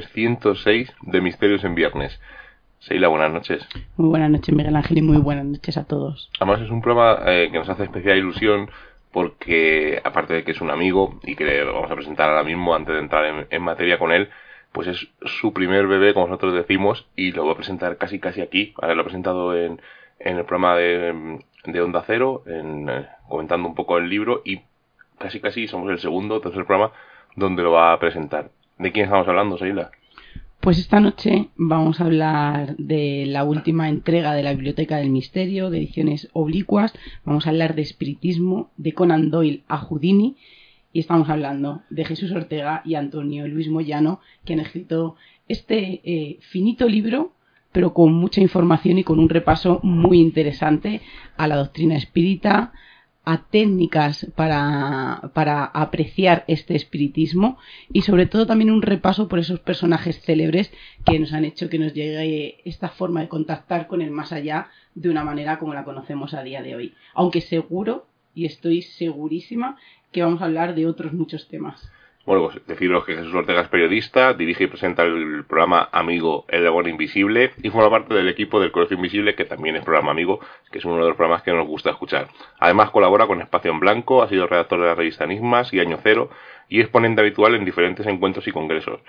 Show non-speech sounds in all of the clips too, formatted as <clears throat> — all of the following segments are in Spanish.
306 de Misterios en Viernes. Seila, buenas noches. Muy buenas noches, Miguel Ángel, y muy buenas noches a todos. Además es un programa eh, que nos hace especial ilusión porque, aparte de que es un amigo y que le vamos a presentar ahora mismo antes de entrar en, en materia con él, pues es su primer bebé, como nosotros decimos, y lo voy a presentar casi casi aquí. Vale, lo he presentado en, en el programa de, de Onda Cero, en, eh, comentando un poco el libro, y casi casi somos el segundo o tercer programa donde lo va a presentar. ¿De quién estamos hablando, Seila? Pues esta noche vamos a hablar de la última entrega de la Biblioteca del Misterio, de ediciones oblicuas. Vamos a hablar de espiritismo, de Conan Doyle a Houdini. Y estamos hablando de Jesús Ortega y Antonio Luis Moyano, que han escrito este eh, finito libro, pero con mucha información y con un repaso muy interesante a la doctrina espírita, a técnicas para, para, apreciar este espiritismo y sobre todo también un repaso por esos personajes célebres que nos han hecho que nos llegue esta forma de contactar con el más allá de una manera como la conocemos a día de hoy. Aunque seguro, y estoy segurísima, que vamos a hablar de otros muchos temas. Bueno, pues deciros que Jesús Ortega es periodista, dirige y presenta el programa Amigo El Dragón Invisible y forma parte del equipo del Colegio Invisible, que también es programa Amigo, que es uno de los programas que nos gusta escuchar. Además colabora con Espacio en Blanco, ha sido redactor de la revista Enigmas y Año Cero y es ponente habitual en diferentes encuentros y congresos.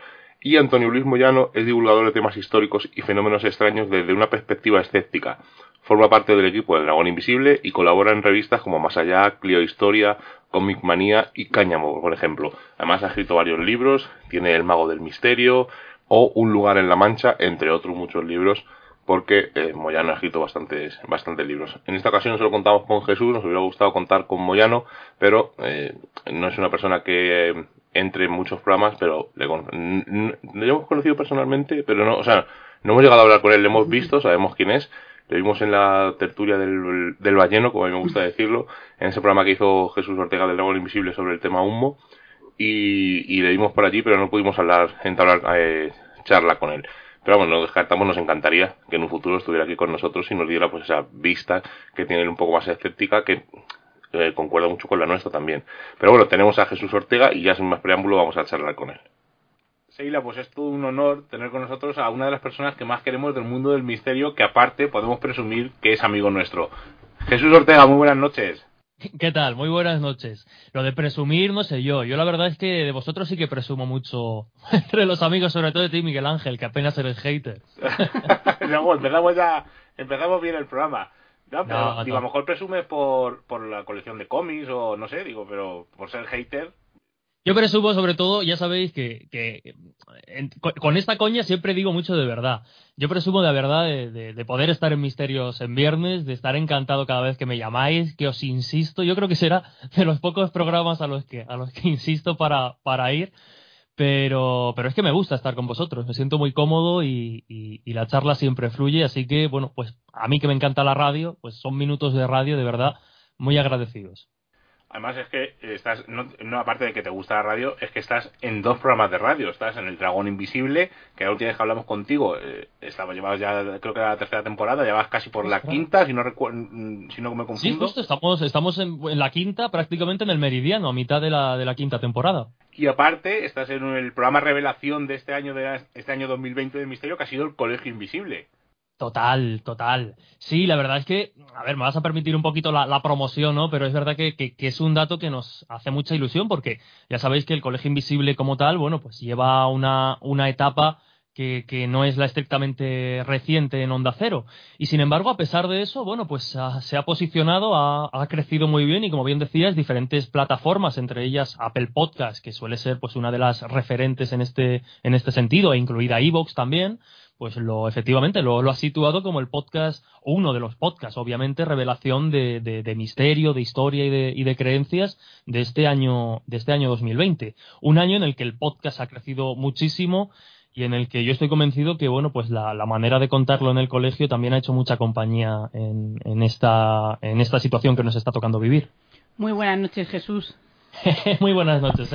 Y Antonio Luis Moyano es divulgador de temas históricos y fenómenos extraños desde una perspectiva escéptica. Forma parte del equipo del Dragón Invisible y colabora en revistas como Más Allá, Clio Historia, Comic Manía y Cáñamo, por ejemplo. Además ha escrito varios libros, tiene El Mago del Misterio o Un lugar en la Mancha, entre otros muchos libros, porque eh, Moyano ha escrito bastantes, bastantes libros. En esta ocasión solo contamos con Jesús, nos hubiera gustado contar con Moyano, pero eh, no es una persona que eh, entre en muchos programas, pero le, le hemos conocido personalmente, pero no, o sea, no hemos llegado a hablar con él, le hemos visto, sabemos quién es, le vimos en la tertulia del, del balleno, como a mí me gusta decirlo, en ese programa que hizo Jesús Ortega del Dragón Invisible sobre el tema humo, y, y le vimos por allí, pero no pudimos hablar, entablar eh, charla con él. Pero bueno, no descartamos, nos encantaría que en un futuro estuviera aquí con nosotros y nos diera pues esa vista que tiene un poco más escéptica que eh, concuerda mucho con la nuestra también. Pero bueno, tenemos a Jesús Ortega y ya sin más preámbulo vamos a charlar con él. Seila, pues es todo un honor tener con nosotros a una de las personas que más queremos del mundo del misterio, que aparte podemos presumir que es amigo nuestro. Jesús Ortega, muy buenas noches. ¿Qué tal? Muy buenas noches. Lo de presumir, no sé yo. Yo la verdad es que de vosotros sí que presumo mucho <laughs> entre los amigos, sobre todo de ti, Miguel Ángel, que apenas eres hater. <laughs> no, empezamos ya, empezamos bien el programa. No, pero, No, digo, no. a lo mejor presume por, por la colección de cómics o no sé, digo, pero por ser hater. Yo presumo, sobre todo, ya sabéis que, con- esta coña siempre digo mucho de verdad. Yo presumo de verdad de poder estar en Misterios en viernes, de estar encantado cada vez que me llamáis, que os insisto. Yo creo que será de los pocos programas a los que, a los que <laughs> insisto para, para ir. Pero, pero es que me gusta estar con vosotros, me siento muy cómodo y, y, la charla siempre fluye, así que, bueno, pues a mí que me encanta la radio, pues son minutos de radio de verdad muy agradecidos. Además es que estás, no, aparte de que te gusta la radio, es que estás en dos programas de radio. Estás en El Dragón Invisible, que la última vez que hablamos contigo, eh, estaba, llevabas ya, creo que era la tercera temporada, ya vas casi por la quinta, si no recuerdo, mm, si no me confundo. Sí, justo, estamos, estamos en, la quinta, prácticamente en el meridiano, a mitad de la, de la quinta temporada. Y aparte, estás en el programa revelación de este año, de este año 2020 del Misterio, que ha sido El Colegio Invisible. Total, total. Sí, la verdad es que, a ver, me vas a permitir un poquito la, promoción, ¿no? Pero es verdad que, es un dato que nos hace mucha ilusión porque ya sabéis que el Colegio Invisible como tal, bueno, pues lleva una, una etapa que, que, no es la estrictamente reciente en Onda Cero. Y sin embargo, a pesar de eso, bueno, pues se ha posicionado, ha, ha, crecido muy bien y como bien decías, diferentes plataformas, entre ellas Apple Podcast, que suele ser pues una de las referentes en este, en este sentido, e incluida Evox también pues lo efectivamente lo, lo ha situado como el podcast, uno de los podcasts, obviamente, revelación de, de, misterio, de historia y de, y de, creencias de este año, de este año 2020. Un año en el que el podcast ha crecido muchísimo y en el que yo estoy convencido que bueno pues la, la manera de contarlo en el colegio también ha hecho mucha compañía en, en, esta, en esta situación que nos está tocando vivir. Muy buenas noches, Jesús. <laughs> Muy buenas noches.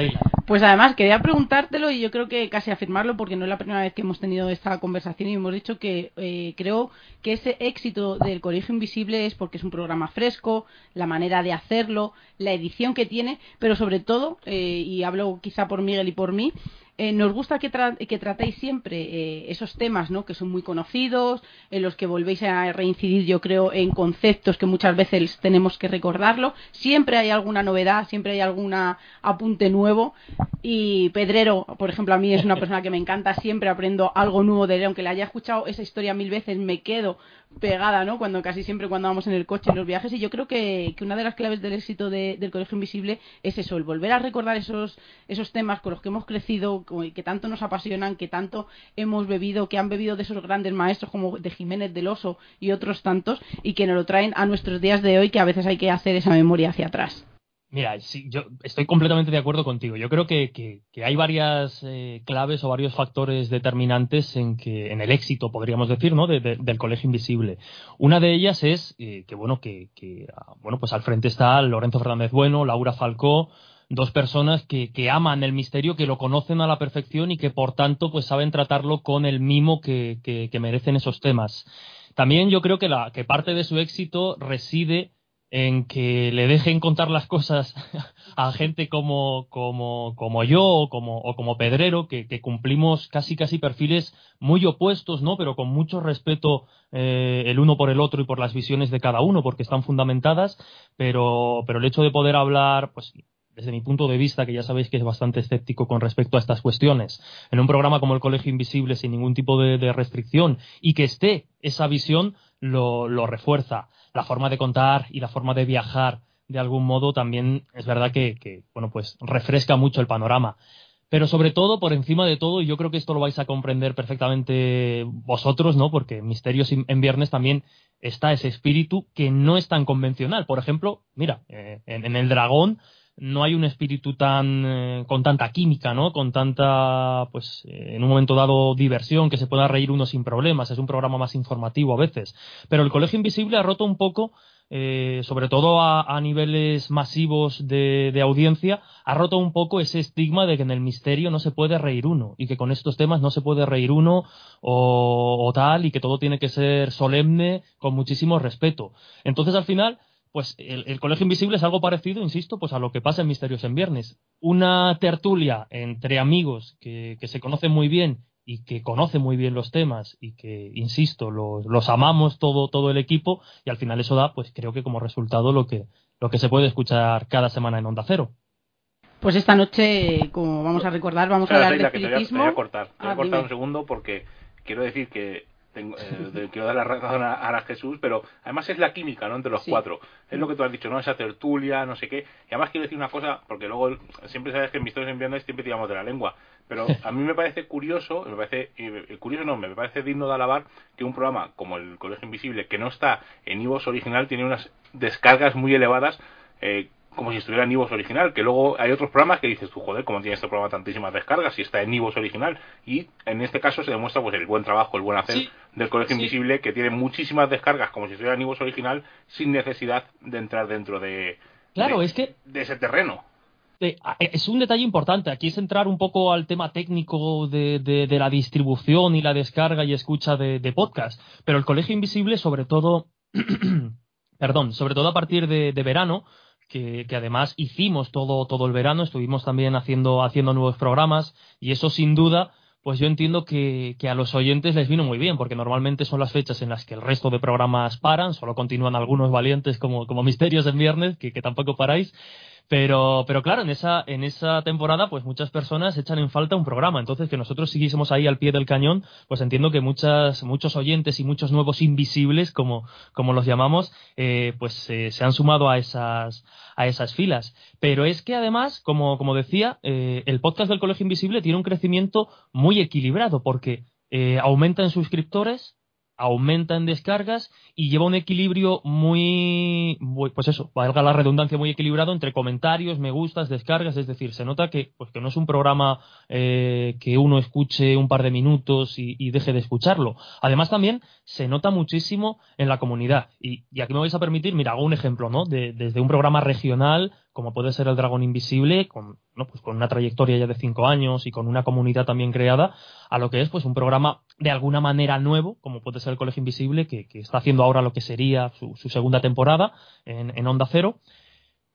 Pues además quería preguntártelo y yo creo que casi afirmarlo porque no es la primera vez que hemos tenido esta conversación y hemos dicho que eh, creo que ese éxito del Colegio Invisible es porque es un programa fresco, la manera de hacerlo, la edición que tiene, pero sobre todo, eh, y hablo quizá por Miguel y por mí, eh, nos gusta que, que tratéis siempre eh, esos temas ¿no? que son muy conocidos, en los que volvéis a reincidir, yo creo, en conceptos que muchas veces tenemos que recordarlo. Siempre hay alguna novedad, siempre hay algún apunte nuevo. Y Pedrero, por ejemplo, a mí es una persona que me encanta, siempre aprendo algo nuevo de él, aunque le haya escuchado esa historia mil veces, me quedo pegada, ¿no? Cuando casi siempre cuando vamos en el coche en los viajes y yo creo que, una de las claves del éxito del Colegio Invisible es eso, el volver a recordar esos esos temas con los que hemos crecido, que tanto nos apasionan, que tanto hemos bebido, que han bebido de esos grandes maestros como de Jiménez del Oso y otros tantos y que nos lo traen a nuestros días de hoy que a veces hay que hacer esa memoria hacia atrás. Mira, sí, yo estoy completamente de acuerdo contigo. Yo creo que, que, hay varias eh, claves o varios factores determinantes en que en el éxito, podríamos decir, ¿no? del Colegio Invisible. Una de ellas es eh, que bueno que, que, ah, bueno pues al frente está Lorenzo Fernández Bueno, Laura Falcó, dos personas que, que aman el misterio, que lo conocen a la perfección y que por tanto pues saben tratarlo con el mimo que, que merecen esos temas. También yo creo que la que parte de su éxito reside en que le dejen contar las cosas <laughs> a gente como, como, como yo o como, o como Pedrero, que, cumplimos casi casi perfiles muy opuestos, ¿no? Pero con mucho respeto eh, el uno por el otro y por las visiones de cada uno, porque están fundamentadas, pero, pero el hecho de poder hablar, pues desde mi punto de vista, que ya sabéis que es bastante escéptico con respecto a estas cuestiones, en un programa como el Colegio Invisible sin ningún tipo de, de restricción y que esté esa visión, lo refuerza la forma de contar y la forma de viajar de algún modo también es verdad que, bueno, pues refresca mucho el panorama. Pero sobre todo, por encima de todo, y yo creo que esto lo vais a comprender perfectamente vosotros, ¿no? Porque Misterios en Viernes también está ese espíritu que no es tan convencional. Por ejemplo, mira, eh, en, El Dragón no hay un espíritu tan eh, con tanta química, ¿no? Con tanta, pues, eh, en un momento dado diversión, que se pueda reír uno sin problemas. Es un programa más informativo a veces. Pero el Colegio Invisible ha roto un poco, eh, sobre todo a, niveles masivos de, de, audiencia, ha roto un poco ese estigma de que en el misterio no se puede reír uno y que con estos temas no se puede reír uno o, o tal y que todo tiene que ser solemne con muchísimo respeto. Entonces, al final pues el, Colegio Invisible es algo parecido, insisto, pues a lo que pasa en Misterios en Viernes. Una tertulia entre amigos que, se conocen muy bien y que conocen muy bien los temas y que, insisto, los, amamos todo, todo el equipo y al final eso da, pues creo que como resultado lo que, lo que se puede escuchar cada semana en Onda Cero. Pues esta noche, como vamos a recordar, vamos a hablar de espiritismo. Te voy a, cortar, te voy a ah, cortar un segundo porque quiero decir que tengo, eh, <laughs> quiero dar la razón a, Jesús, pero además es la química, ¿no? Entre los cuatro. Es lo que tú has dicho, ¿no? Esa tertulia, no sé qué. Y además quiero decir una cosa, porque luego siempre sabes que en mis historias en viernes siempre tiramos de la lengua. Pero <laughs> a mí me parece curioso, me parece, curioso no, me parece digno de alabar que un programa como el Colegio Invisible, que no está en Ivos original, tiene unas descargas muy elevadas, eh, como si estuviera en Ivos original, que luego hay otros programas que dices tú, joder, ¿cómo tiene este programa tantísimas descargas si está en Ivos original? Y en este caso se demuestra pues el buen trabajo, el buen hacer del Colegio Invisible, que tiene muchísimas descargas como si estuviera en original, sin necesidad de entrar dentro de, claro, es que... de ese terreno. Es un detalle importante. Aquí es entrar un poco al tema técnico de, de, la distribución y la descarga y escucha de, de podcast. Pero el Colegio Invisible, sobre todo, <clears throat> perdón, sobre todo a partir de, verano, que, además hicimos todo, todo el verano, estuvimos también haciendo, haciendo nuevos programas y eso sin duda, pues yo entiendo que, que, a los oyentes les vino muy bien, porque normalmente son las fechas en las que el resto de programas paran, solo continúan algunos valientes como, como Misterios en Viernes, que, que tampoco paráis, pero, pero claro, en esa, en esa temporada, pues muchas personas echan en falta un programa. Entonces, que nosotros siguiésemos ahí al pie del cañón, pues entiendo que muchas, muchos oyentes y muchos nuevos invisibles, como, como los llamamos, eh, pues eh, se han sumado a esas, a esas filas. Pero es que además, como, como decía, eh, el podcast del Colegio Invisible tiene un crecimiento muy equilibrado, porque aumenta en suscriptores, aumenta en descargas y lleva un equilibrio muy, pues eso, valga la redundancia, muy equilibrado entre comentarios, me gustas, descargas, es decir, se nota que, pues que no es un programa eh, que uno escuche un par de minutos y, deje de escucharlo. Además también se nota muchísimo en la comunidad. Y, aquí me vais a permitir, mira, hago un ejemplo, ¿no? desde un programa regional como puede ser el Dragón Invisible, con, ¿no? pues con una trayectoria ya de cinco años y con una comunidad también creada, a lo que es pues un programa de alguna manera nuevo, como puede ser el Colegio Invisible, que, está haciendo ahora lo que sería su, segunda temporada en, Onda Cero.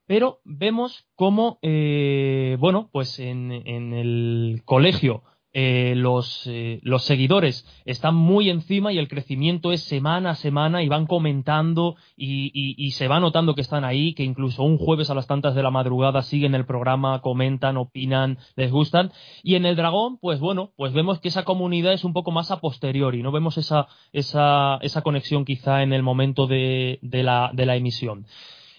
Pero vemos cómo, eh, bueno, pues en, en el colegio eh, los, eh, los, seguidores están muy encima y el crecimiento es semana a semana y van comentando y, se va notando que están ahí, que incluso un jueves a las tantas de la madrugada siguen el programa, comentan, opinan, les gustan. Y en el dragón, pues bueno, pues vemos que esa comunidad es un poco más a posteriori, no vemos esa, esa, esa conexión quizá en el momento de, de, la, de la emisión.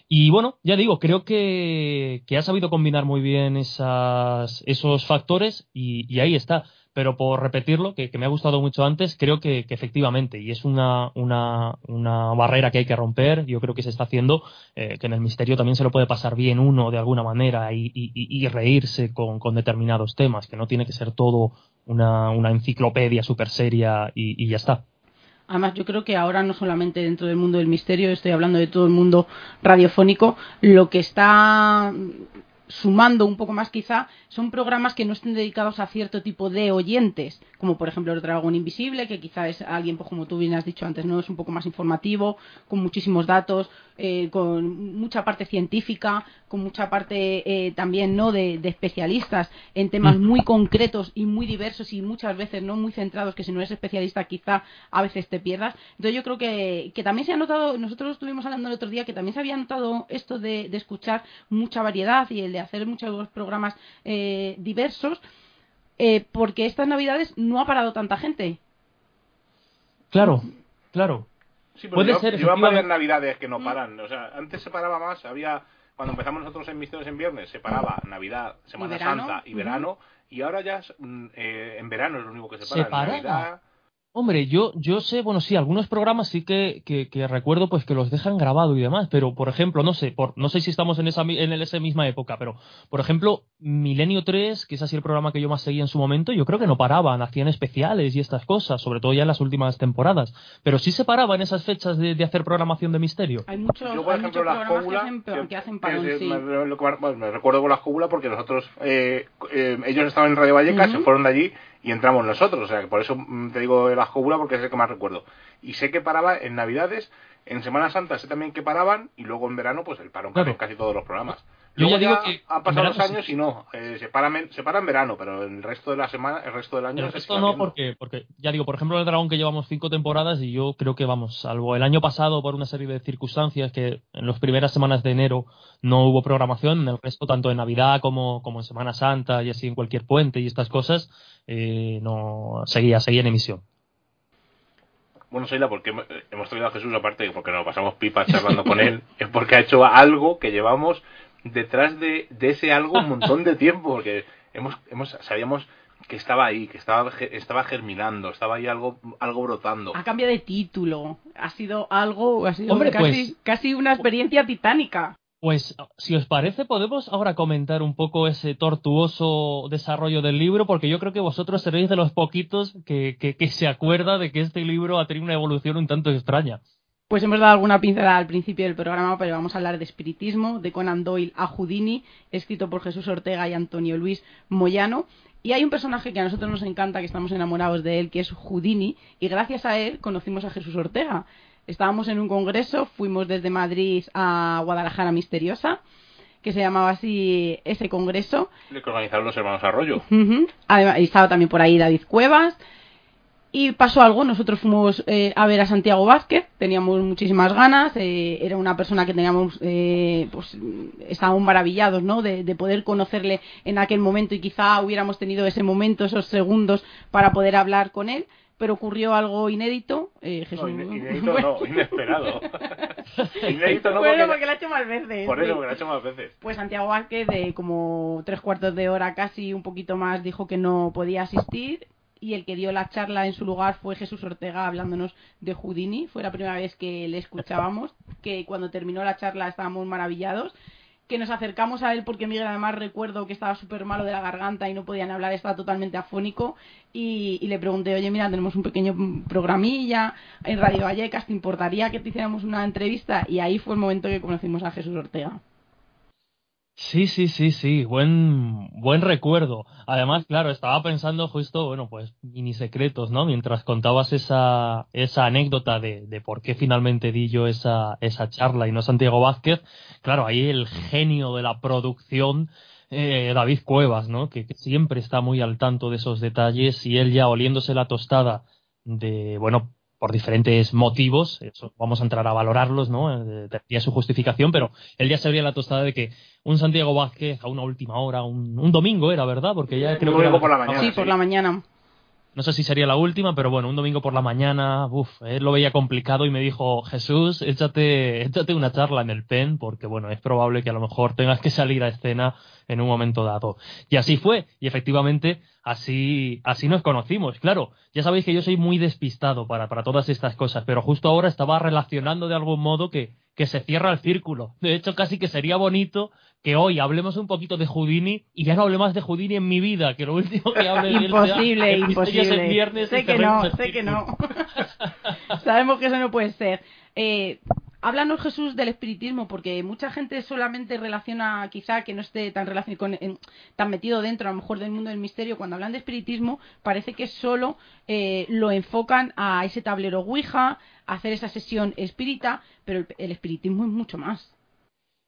Y bueno, ya digo, creo que, ha sabido combinar muy bien esas, esos factores y, ahí está. Pero por repetirlo, que, que me ha gustado mucho antes, creo que, efectivamente, y es una, una, una barrera que hay que romper, yo creo que se está haciendo, eh, que en el misterio también se lo puede pasar bien uno de alguna manera y, reírse con, determinados temas, que no tiene que ser todo una, enciclopedia súper seria y ya está. Además, yo creo que ahora no solamente dentro del mundo del misterio, estoy hablando de todo el mundo radiofónico, lo que está sumando un poco más quizá, son programas que no estén dedicados a cierto tipo de oyentes, como por ejemplo el Dragón Invisible, que quizá es alguien, pues, como tú bien has dicho antes, no es un poco más informativo, con muchísimos datos, eh, con mucha parte científica, con mucha parte eh, también no de, especialistas en temas muy concretos y muy diversos y muchas veces no muy centrados, que si no eres especialista quizá a veces te pierdas. Entonces yo creo que, que también se ha notado, nosotros estuvimos hablando el otro día, que también se había notado esto de, de escuchar mucha variedad y el de hacer muchos programas eh, diversos, eh, porque estas navidades no ha parado tanta gente. Claro, claro. Sí, Puede ser, llevan varias navidades que no paran. O sea, antes se paraba más, había cuando empezamos nosotros en Misterios en Viernes, se paraba Navidad, Semana Santa y verano, y ahora ya mm, eh, en verano es lo único que se para. Navidad, Hombre, yo, yo sé, bueno, sí, algunos programas sí que, que, recuerdo pues que los dejan grabado y demás, pero por ejemplo, no sé, por, no sé si estamos en esa, en esa misma época, pero por ejemplo, Milenio 3, que es así el programa que yo más seguía en su momento, yo creo que no paraban, hacían especiales y estas cosas, sobre todo ya en las últimas temporadas, pero sí se paraban esas fechas de, hacer programación de misterio. Hay muchos, yo, por ejemplo, las que hacen, me, recuerdo con las cóbulas porque nosotros, eh, eh, ellos estaban en Radio Vallecas, se fueron de allí y entramos nosotros. O sea, que por eso mm, te digo la jogula porque es el que más recuerdo. Y sé que paraba en Navidades, en Semana Santa sé también que paraban y luego en verano pues el parón en casi todos los programas. Yo ya digo que han pasado los años y no, eh, se, paran, se en verano, pero el resto de la semana, el resto del año. El resto no, porque, porque ya digo, por ejemplo, el Dragón que llevamos cinco temporadas y yo creo que vamos, salvo el año pasado por una serie de circunstancias que en las primeras semanas de enero no hubo programación, en el resto, tanto en Navidad como, como en Semana Santa y así en cualquier puente y estas cosas, eh, no seguía, seguía en emisión. Bueno, Seila, porque hemos traído a Jesús aparte porque nos pasamos pipa charlando con él, <laughs> es porque ha hecho algo que llevamos detrás de, ese algo un montón de tiempo, porque hemos, hemos, sabíamos que estaba ahí, que estaba, estaba germinando, estaba ahí algo, algo brotando. A cambio de título, ha sido algo, ha sido casi, pues- casi una experiencia titánica. Pues, si os parece, podemos ahora comentar un poco ese tortuoso desarrollo del libro, porque yo creo que vosotros seréis de los poquitos que, que, se acuerda de que este libro ha tenido una evolución un tanto extraña. Pues hemos dado alguna pincelada al principio del programa, pero vamos a hablar de espiritismo, de Conan Doyle a Houdini, escrito por Jesús Ortega y Antonio Luis Moyano. Y hay un personaje que a nosotros nos encanta, que estamos enamorados de él, que es Houdini, y gracias a él conocimos a Jesús Ortega estábamos en un congreso, fuimos desde Madrid a Guadalajara Misteriosa, que se llamaba así ese congreso. Le que organizaron los hermanos Arroyo. Además, estaba también por ahí David Cuevas. Y pasó algo, nosotros fuimos eh, a ver a Santiago Vázquez, teníamos muchísimas ganas, eh, era una persona que teníamos, eh, pues estábamos maravillados, ¿no? De, de, poder conocerle en aquel momento y quizá hubiéramos tenido ese momento, esos segundos para poder hablar con él pero ocurrió algo inédito. Eh, Jesús... No, <laughs> inédito no, inesperado. <laughs> inédito no bueno, porque... lo ha hecho más veces. Por eso, porque lo ha hecho más veces. Pues Santiago Vázquez, de como tres cuartos de hora casi, un poquito más, dijo que no podía asistir. Y el que dio la charla en su lugar fue Jesús Ortega hablándonos de Houdini. Fue la primera vez que le escuchábamos, que cuando terminó la charla estábamos maravillados que nos acercamos a él porque Miguel además recuerdo que estaba súper malo de la garganta y no podían hablar, estaba totalmente afónico y, le pregunté, oye mira, tenemos un pequeño programilla en Radio Vallecas, ¿te importaría que te hiciéramos una entrevista? Y ahí fue el momento que conocimos a Jesús Ortega. Sí, sí, sí, sí, buen, buen recuerdo. Además, claro, estaba pensando justo, bueno, pues mini secretos, ¿no? Mientras contabas esa, esa anécdota de, de por qué finalmente di yo esa, esa charla y no Santiago Vázquez, claro, ahí el genio de la producción, eh, David Cuevas, ¿no? Que, que siempre está muy al tanto de esos detalles y él ya oliéndose la tostada de, bueno, por diferentes motivos, eso vamos a entrar a valorarlos, ¿no? Tendría su justificación, pero él ya se abría la tostada de que un Santiago Vázquez a una última hora, un, un domingo era, ¿verdad? Porque ya creo que por la mañana. Sí, por la mañana. No sé si sería la última, pero bueno, un domingo por la mañana, uff, él lo veía complicado y me dijo, Jesús, échate, échate una charla en el PEN, porque bueno, es probable que a lo mejor tengas que salir a escena en un momento dado. Y así fue, y efectivamente, así, así nos conocimos. Claro, ya sabéis que yo soy muy despistado para, para todas estas cosas, pero justo ahora estaba relacionando de algún modo que, que se cierra el círculo. De hecho, casi que sería bonito que hoy hablemos un poquito de Houdini y ya no hable más de Houdini en mi vida, que lo último que hable de él Imposible, imposible. viernes sé que no, sé que no. Sabemos que eso no puede ser. Eh, háblanos Jesús del espiritismo, porque mucha gente solamente relaciona, quizá que no esté tan tan metido dentro a lo mejor del mundo del misterio, cuando hablan de espiritismo parece que solo eh, lo enfocan a ese tablero Ouija, a hacer esa sesión espírita, pero el, espiritismo es mucho más.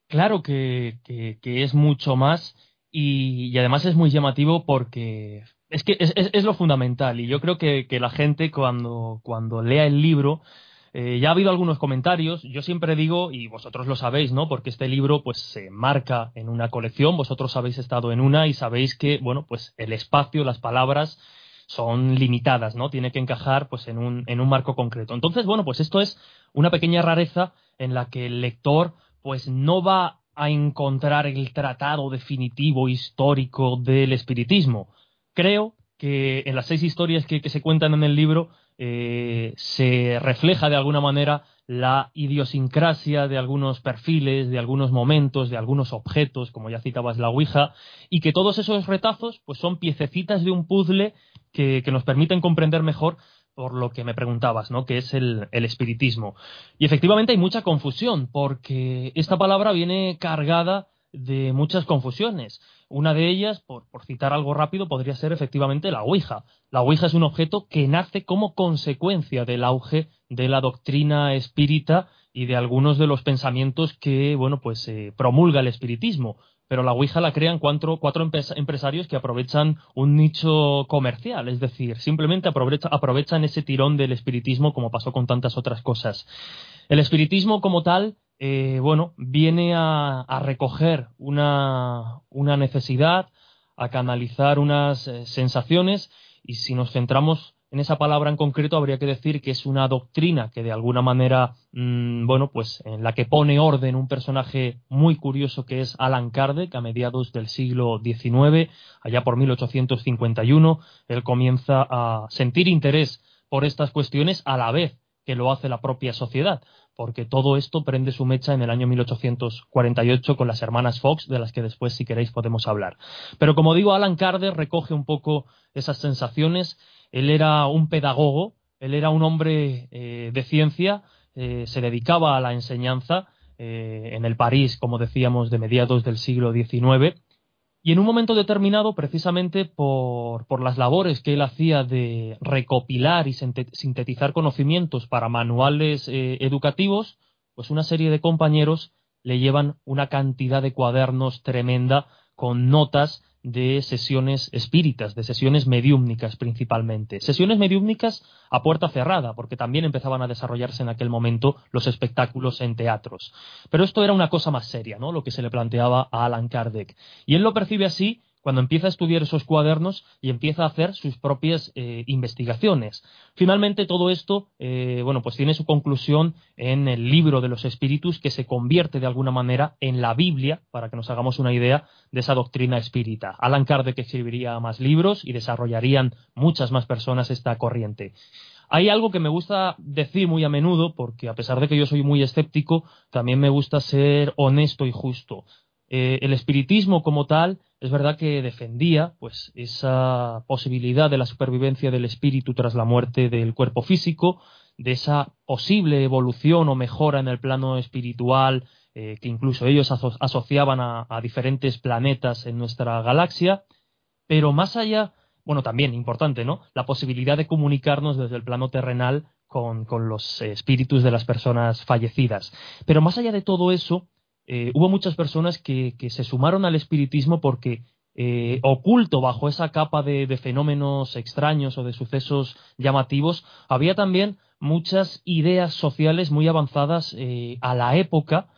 Claro que, es mucho más y, además es muy llamativo porque es que es, lo fundamental y yo creo que, la gente cuando lea el libro eh, ya ha habido algunos comentarios. Yo siempre digo, y vosotros lo sabéis, ¿no? Porque este libro, pues, se marca en una colección. Vosotros habéis estado en una y sabéis que, bueno, pues, el espacio, las palabras son limitadas, ¿no? Tiene que encajar, pues, en un, en un marco concreto. Entonces, bueno, pues esto es una pequeña rareza en la que el lector, pues, no va a encontrar el tratado definitivo histórico del espiritismo. Creo que en las seis historias que se cuentan en el libro, eh, se refleja de alguna manera la idiosincrasia de algunos perfiles, de algunos momentos, de algunos objetos, como ya citabas la Ouija, y que todos esos retazos pues son piececitas de un puzzle que, nos permiten comprender mejor por lo que me preguntabas, ¿no? que es el, el espiritismo. Y efectivamente hay mucha confusión, porque esta palabra viene cargada de muchas confusiones. Una de ellas, por, citar algo rápido, podría ser efectivamente la Ouija. La Ouija es un objeto que nace como consecuencia del auge de la doctrina espírita y de algunos de los pensamientos que, bueno, pues eh, promulga el espiritismo. Pero la Ouija la crean cuatro, cuatro empresarios que aprovechan un nicho comercial, es decir, simplemente aprovechan ese tirón del espiritismo como pasó con tantas otras cosas. El espiritismo como tal eh, bueno, viene a, recoger una, necesidad, a canalizar unas eh, sensaciones y si nos centramos en esa palabra en concreto habría que decir que es una doctrina que de alguna manera, mm, bueno, pues en la que pone orden un personaje muy curioso que es Alan Kardec a mediados del siglo XIX, allá por 1851, él comienza a sentir interés por estas cuestiones a la vez que lo hace la propia sociedad porque todo esto prende su mecha en el año 1848 con las hermanas Fox, de las que después, si queréis, podemos hablar. Pero como digo, Alan Carter recoge un poco esas sensaciones. Él era un pedagogo, él era un hombre eh, de ciencia, eh, se dedicaba a la enseñanza eh, en el París, como decíamos, de mediados del siglo XIX. Y en un momento determinado, precisamente por, las labores que él hacía de recopilar y sintetizar conocimientos para manuales eh, educativos, pues una serie de compañeros le llevan una cantidad de cuadernos tremenda con notas de sesiones espíritas, de sesiones mediúmnicas principalmente. Sesiones mediúmnicas a puerta cerrada, porque también empezaban a desarrollarse en aquel momento los espectáculos en teatros. Pero esto era una cosa más seria, ¿no? Lo que se le planteaba a Alan Kardec. Y él lo percibe así cuando empieza a estudiar esos cuadernos y empieza a hacer sus propias eh, investigaciones. Finalmente todo esto, eh, bueno, pues tiene su conclusión en el libro de los espíritus que se convierte de alguna manera en la Biblia, para que nos hagamos una idea de esa doctrina espírita. Alan Kardec escribiría más libros y desarrollarían muchas más personas esta corriente. Hay algo que me gusta decir muy a menudo, porque a pesar de que yo soy muy escéptico, también me gusta ser honesto y justo. Eh, el espiritismo como tal es verdad que defendía pues esa posibilidad de la supervivencia del espíritu tras la muerte del cuerpo físico, de esa posible evolución o mejora en el plano espiritual eh, que incluso ellos asociaban a, diferentes planetas en nuestra galaxia, pero más allá, bueno, también importante, ¿no? La posibilidad de comunicarnos desde el plano terrenal con, con los espíritus de las personas fallecidas. Pero más allá de todo eso, eh, hubo muchas personas que, se sumaron al espiritismo porque eh, oculto bajo esa capa de, fenómenos extraños o de sucesos llamativos, había también muchas ideas sociales muy avanzadas eh, a la época.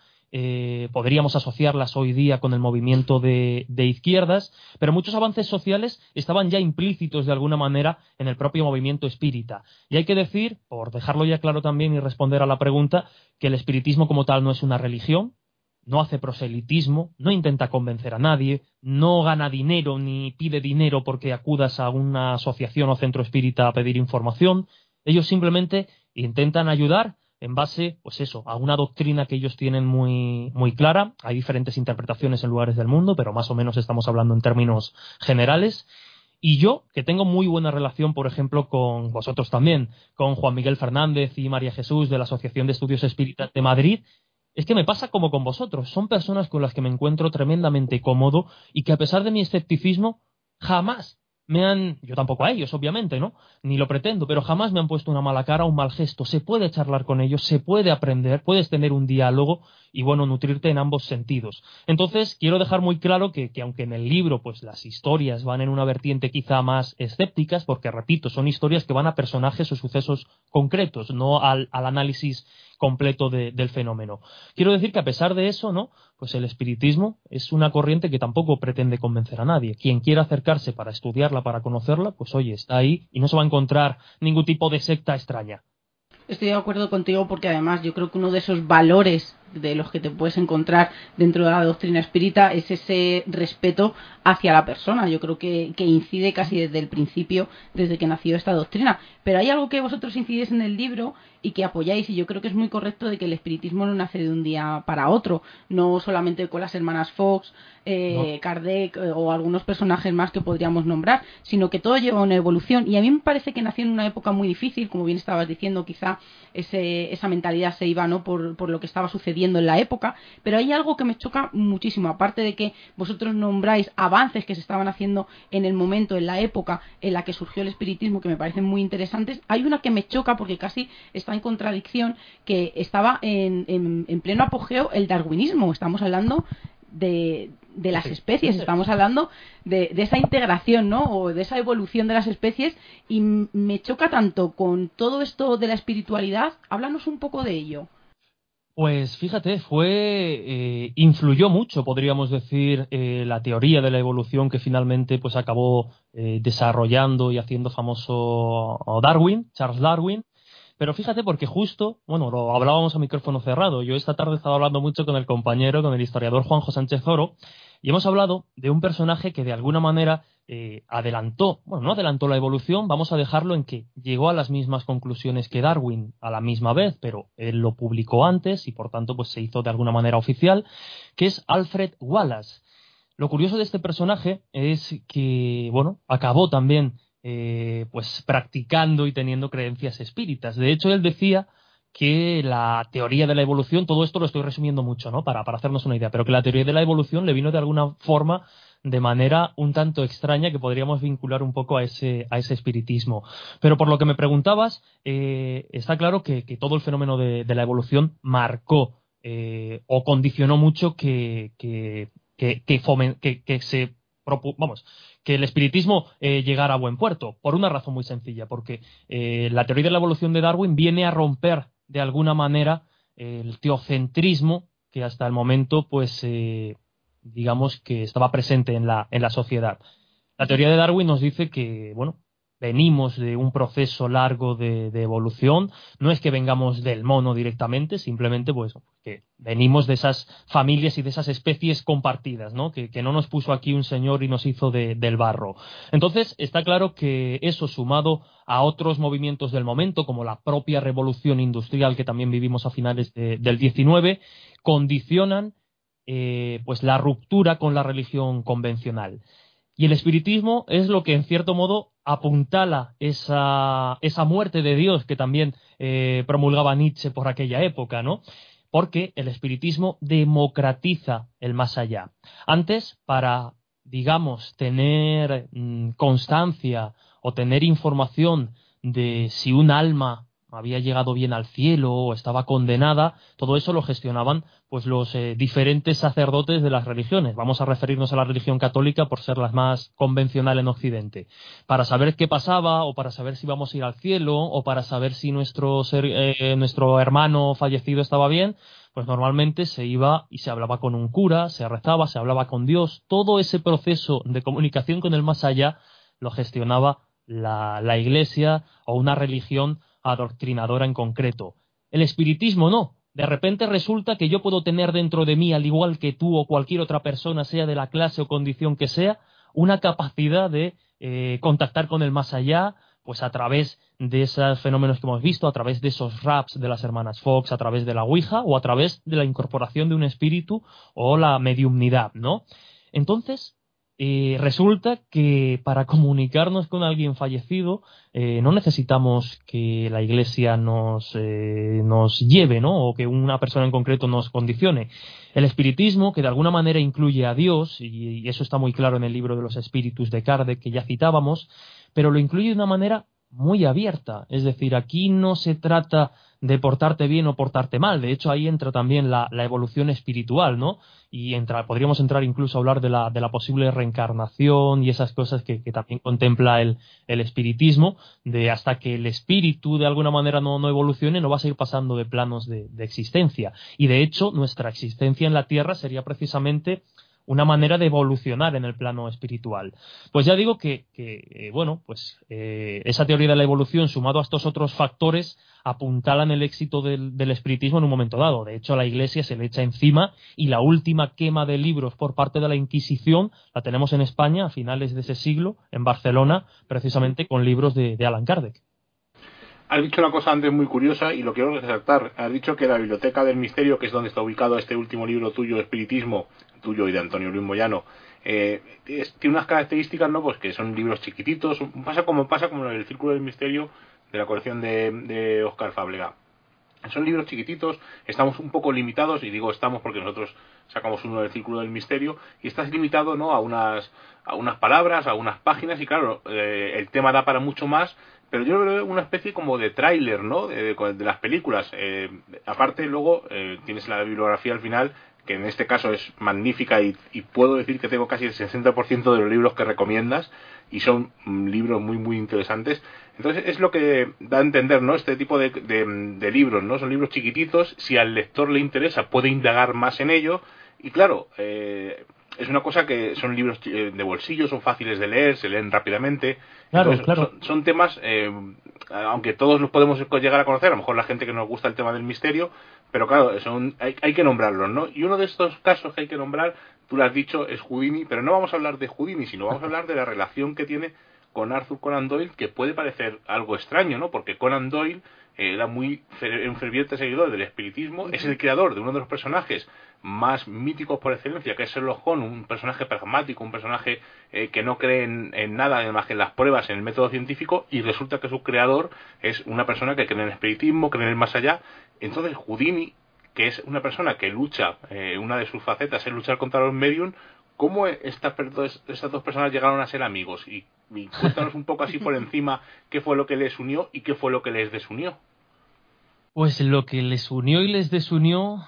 podríamos asociarlas hoy día con el movimiento de, de, izquierdas, pero muchos avances sociales estaban ya implícitos de alguna manera en el propio movimiento espírita. Y hay que decir, por dejarlo ya claro también y responder a la pregunta, que el espiritismo como tal no es una religión, no hace proselitismo, no intenta convencer a nadie, no gana dinero ni pide dinero porque acudas a una asociación o centro espírita a pedir información. Ellos simplemente intentan ayudar en base, pues eso, a una doctrina que ellos tienen muy, muy clara. Hay diferentes interpretaciones en lugares del mundo, pero más o menos estamos hablando en términos generales. Y yo, que tengo muy buena relación, por ejemplo, con vosotros también, con Juan Miguel Fernández y María Jesús de la Asociación de Estudios Espíritas de Madrid, es que me pasa como con vosotros. Son personas con las que me encuentro tremendamente cómodo y que a pesar de mi escepticismo, jamás me han, yo tampoco a ellos, obviamente, ¿no? Ni lo pretendo, pero jamás me han puesto una mala cara o un mal gesto. Se puede charlar con ellos, se puede aprender, puedes tener un diálogo y, bueno, nutrirte en ambos sentidos. Entonces, quiero dejar muy claro que, aunque en el libro, pues las historias van en una vertiente quizá más escépticas, porque, repito, son historias que van a personajes o sucesos concretos, no al, análisis completo del fenómeno. Quiero decir que a pesar de eso, ¿no? pues el espiritismo es una corriente que tampoco pretende convencer a nadie. Quien quiera acercarse para estudiarla, para conocerla, pues oye, está ahí y no se va a encontrar ningún tipo de secta extraña. Estoy de acuerdo contigo porque además yo creo que uno de esos valores de los que te puedes encontrar dentro de la doctrina espírita es ese respeto hacia la persona. Yo creo que, incide casi desde el principio, desde que nació esta doctrina. Pero hay algo que vosotros incidís en el libro y que apoyáis, y yo creo que es muy correcto de que el espiritismo no nace de un día para otro, no solamente con las hermanas Fox, eh, Kardec eh, o algunos personajes más que podríamos nombrar, sino que todo lleva una evolución. Y a mí me parece que nació en una época muy difícil, como bien estabas diciendo, quizá ese, esa mentalidad se iba ¿no? por, por lo que estaba sucediendo en la época, pero hay algo que me choca muchísimo, aparte de que vosotros nombráis avances que se estaban haciendo en el momento, en la época en la que surgió el espiritismo, que me parecen muy interesantes, hay una que me choca porque casi está en contradicción, que estaba en, en, pleno apogeo el darwinismo, estamos hablando de, de, las especies. Estamos hablando de, de, esa integración, ¿no? O de esa evolución de las especies. Y me choca tanto con todo esto de la espiritualidad. Háblanos un poco de ello. Pues fíjate, fue eh, influyó mucho, podríamos decir, eh, la teoría de la evolución que finalmente pues acabó eh, desarrollando y haciendo famoso Darwin, Charles Darwin. Pero fíjate porque justo, bueno, lo hablábamos a micrófono cerrado. Yo esta tarde estaba hablando mucho con el compañero, con el historiador Juanjo Sánchez Oro, y hemos hablado de un personaje que de alguna manera eh, adelantó, bueno, no adelantó la evolución, vamos a dejarlo en que llegó a las mismas conclusiones que Darwin a la misma vez, pero él lo publicó antes y por tanto pues se hizo de alguna manera oficial, que es Alfred Wallace. Lo curioso de este personaje es que, bueno, acabó también eh, pues practicando y teniendo creencias espíritas. De hecho, él decía que la teoría de la evolución, todo esto lo estoy resumiendo mucho, ¿no? Para, para hacernos una idea, pero que la teoría de la evolución le vino de alguna forma de manera un tanto extraña que podríamos vincular un poco a ese, a ese espiritismo. Pero por lo que me preguntabas, eh, está claro que, todo el fenómeno de, la evolución marcó eh, o condicionó mucho que, que, que, se vamos, que el espiritismo eh, llegara a buen puerto, por una razón muy sencilla, porque la teoría de la evolución de Darwin viene a romper de alguna manera el teocentrismo que hasta el momento pues digamos que estaba presente en la, en la sociedad. La teoría de Darwin nos dice que, bueno, venimos de un proceso largo de, evolución, no es que vengamos del mono directamente, simplemente pues que venimos de esas familias y de esas especies compartidas, ¿no? Que, no nos puso aquí un señor y nos hizo del barro. Entonces, está claro que eso sumado a otros movimientos del momento, como la propia revolución industrial que también vivimos a finales del 19, condicionan eh, pues la ruptura con la religión convencional. Y el espiritismo es lo que en cierto modo apuntala esa, esa muerte de Dios que también eh, promulgaba Nietzsche por aquella época, ¿no? Porque el espiritismo democratiza el más allá. Antes, para, digamos, tener mm, constancia o tener información de si un alma había llegado bien al cielo o estaba condenada, todo eso lo gestionaban pues los eh, diferentes sacerdotes de las religiones. Vamos a referirnos a la religión católica por ser la más convencional en Occidente. Para saber qué pasaba o para saber si vamos a ir al cielo o para saber si nuestro, eh, nuestro hermano fallecido estaba bien, pues normalmente se iba y se hablaba con un cura, se rezaba, se hablaba con Dios. Todo ese proceso de comunicación con el más allá lo gestionaba la, la iglesia o una religión adoctrinadora en concreto. El espiritismo no. De repente resulta que yo puedo tener dentro de mí, al igual que tú o cualquier otra persona, sea de la clase o condición que sea, una capacidad de eh, contactar con el más allá, pues a través de esos fenómenos que hemos visto, a través de esos raps de las hermanas Fox, a través de la Ouija o a través de la incorporación de un espíritu o la mediumnidad, ¿no? Entonces, eh, resulta que para comunicarnos con alguien fallecido eh, no necesitamos que la iglesia nos, eh, nos lleve, ¿no? O que una persona en concreto nos condicione. El espiritismo, que de alguna manera incluye a Dios, y, y eso está muy claro en el libro de los espíritus de Kardec que ya citábamos, pero lo incluye de una manera muy abierta. Es decir, aquí no se trata de portarte bien o portarte mal. De hecho, ahí entra también la, evolución espiritual, ¿no? Y entra, podríamos entrar incluso a hablar de la, de la posible reencarnación y esas cosas que, también contempla el, espiritismo, de hasta que el espíritu de alguna manera no, no evolucione, no va a seguir pasando de planos de existencia. Y de hecho, nuestra existencia en la Tierra sería precisamente una manera de evolucionar en el plano espiritual. Pues ya digo que, eh, bueno, pues eh, esa teoría de la evolución sumado a estos otros factores apuntalan el éxito del, espiritismo en un momento dado. De hecho, la Iglesia se le echa encima y la última quema de libros por parte de la Inquisición la tenemos en España a finales de ese siglo, en Barcelona, precisamente con libros de, de Alan Kardec. Has dicho una cosa antes muy curiosa y lo quiero resaltar. Has dicho que la Biblioteca del Misterio, que es donde está ubicado este último libro tuyo, Espiritismo, tuyo y de Antonio Luis Moyano, eh, tiene unas características, ¿no? Pues que son libros chiquititos, pasa como pasa como el Círculo del Misterio de la colección de, de Oscar Fáblega. Son libros chiquititos, estamos un poco limitados, y digo estamos porque nosotros sacamos uno del Círculo del Misterio, y estás limitado ¿no? a, unas, a unas palabras, a unas páginas, y claro, eh, el tema da para mucho más, pero yo veo una especie como de tráiler, ¿no? De, las películas. Eh, aparte, luego tienes la bibliografía al final, que en este caso es magnífica y, puedo decir que tengo casi el 60% de los libros que recomiendas y son mm, libros muy, muy interesantes. Entonces es lo que da a entender, ¿no? Este tipo de, de, libros, ¿no? Son libros chiquititos, si al lector le interesa puede indagar más en ello y claro, eh, es una cosa que son libros eh, de bolsillo, son fáciles de leer, se leen rápidamente. Claro, claro. Son, temas eh, aunque todos los podemos llegar a conocer, a lo mejor la gente que nos gusta el tema del misterio, pero claro, son, hay, hay que nombrarlos, ¿no? Y uno de estos casos que hay que nombrar, tú lo has dicho, es Houdini, pero no vamos a hablar de Houdini, sino vamos a hablar de la relación que tiene con Arthur Conan Doyle, que puede parecer algo extraño, ¿no? Porque Conan Doyle era muy un ferviente seguidor del espiritismo, es el creador de uno de los personajes más míticos por excelencia, que es Sherlock Holmes, un personaje pragmático, un personaje eh, que no cree en, nada más que en las pruebas, en el método científico, y resulta que su creador es una persona que cree en el espiritismo, cree en el más allá. Entonces Houdini, que es una persona que lucha, eh, una de sus facetas es luchar contra los medium, ¿cómo estas, estas dos personas llegaron a ser amigos? Y, cuéntanos un poco así por encima qué fue lo que les unió y qué fue lo que les desunió. Pues lo que les unió y les desunió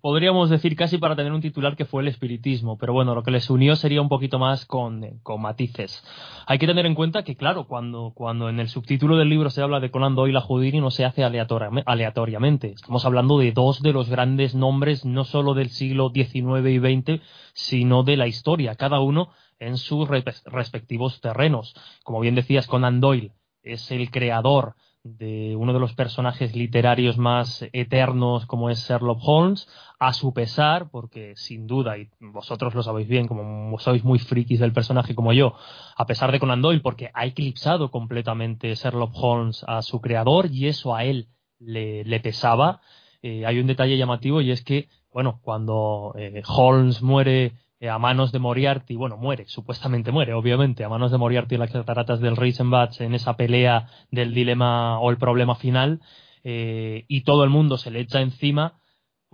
podríamos decir casi para tener un titular que fue el espiritismo, pero bueno, lo que les unió sería un poquito más con, matices. Hay que tener en cuenta que, claro, cuando, cuando en el subtítulo del libro se habla de Conan Doyle a Houdini no se hace aleatoriamente. Estamos hablando de dos de los grandes nombres, no solo del siglo XIX y XX, sino de la historia, cada uno en sus respectivos terrenos. Como bien decías, Conan Doyle es el creador de uno de los personajes literarios más eternos como es Sherlock Holmes, a su pesar, porque sin duda, y vosotros lo sabéis bien, como sois muy frikis del personaje como yo, a pesar de Conan Doyle, porque ha eclipsado completamente Sherlock Holmes a su creador y eso a él le, pesaba, eh, hay un detalle llamativo y es que, bueno, cuando eh, Holmes muere a manos de Moriarty, bueno, muere, supuestamente muere, obviamente, a manos de Moriarty en las cataratas del Reisenbach en esa pelea del dilema o el problema final, eh, y todo el mundo se le echa encima,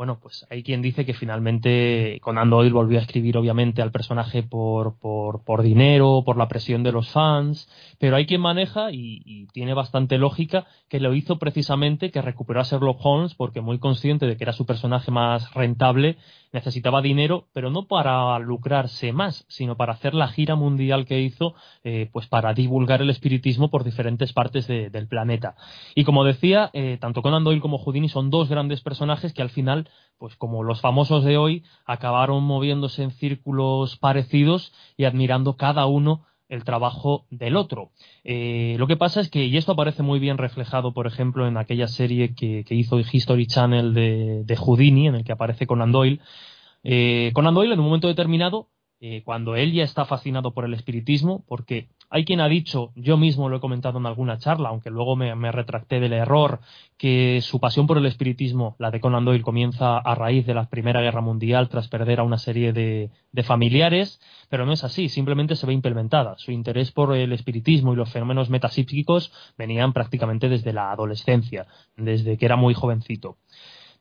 bueno, pues hay quien dice que finalmente Conan Doyle volvió a escribir obviamente al personaje por, por, por dinero, por la presión de los fans, pero hay quien maneja, y, tiene bastante lógica, que lo hizo precisamente que recuperó a Sherlock Holmes porque muy consciente de que era su personaje más rentable necesitaba dinero, pero no para lucrarse más, sino para hacer la gira mundial que hizo, eh, pues para divulgar el espiritismo por diferentes partes del planeta. Y como decía, eh, tanto Conan Doyle como Houdini son dos grandes personajes que al final, pues como los famosos de hoy, acabaron moviéndose en círculos parecidos y admirando cada uno el trabajo del otro. Eh, lo que pasa es que, y esto aparece muy bien reflejado, por ejemplo, en aquella serie que, hizo History Channel de, Houdini, en el que aparece Conan Doyle, eh, Conan Doyle en un momento determinado eh, cuando él ya está fascinado por el espiritismo, porque hay quien ha dicho, yo mismo lo he comentado en alguna charla, aunque luego me, retracté del error, que su pasión por el espiritismo, la de Conan Doyle, comienza a raíz de la Primera Guerra Mundial tras perder a una serie de, de familiares, pero no es así, simplemente se ve implementada. Su interés por el espiritismo y los fenómenos metapsíquicos venían prácticamente desde la adolescencia, desde que era muy jovencito.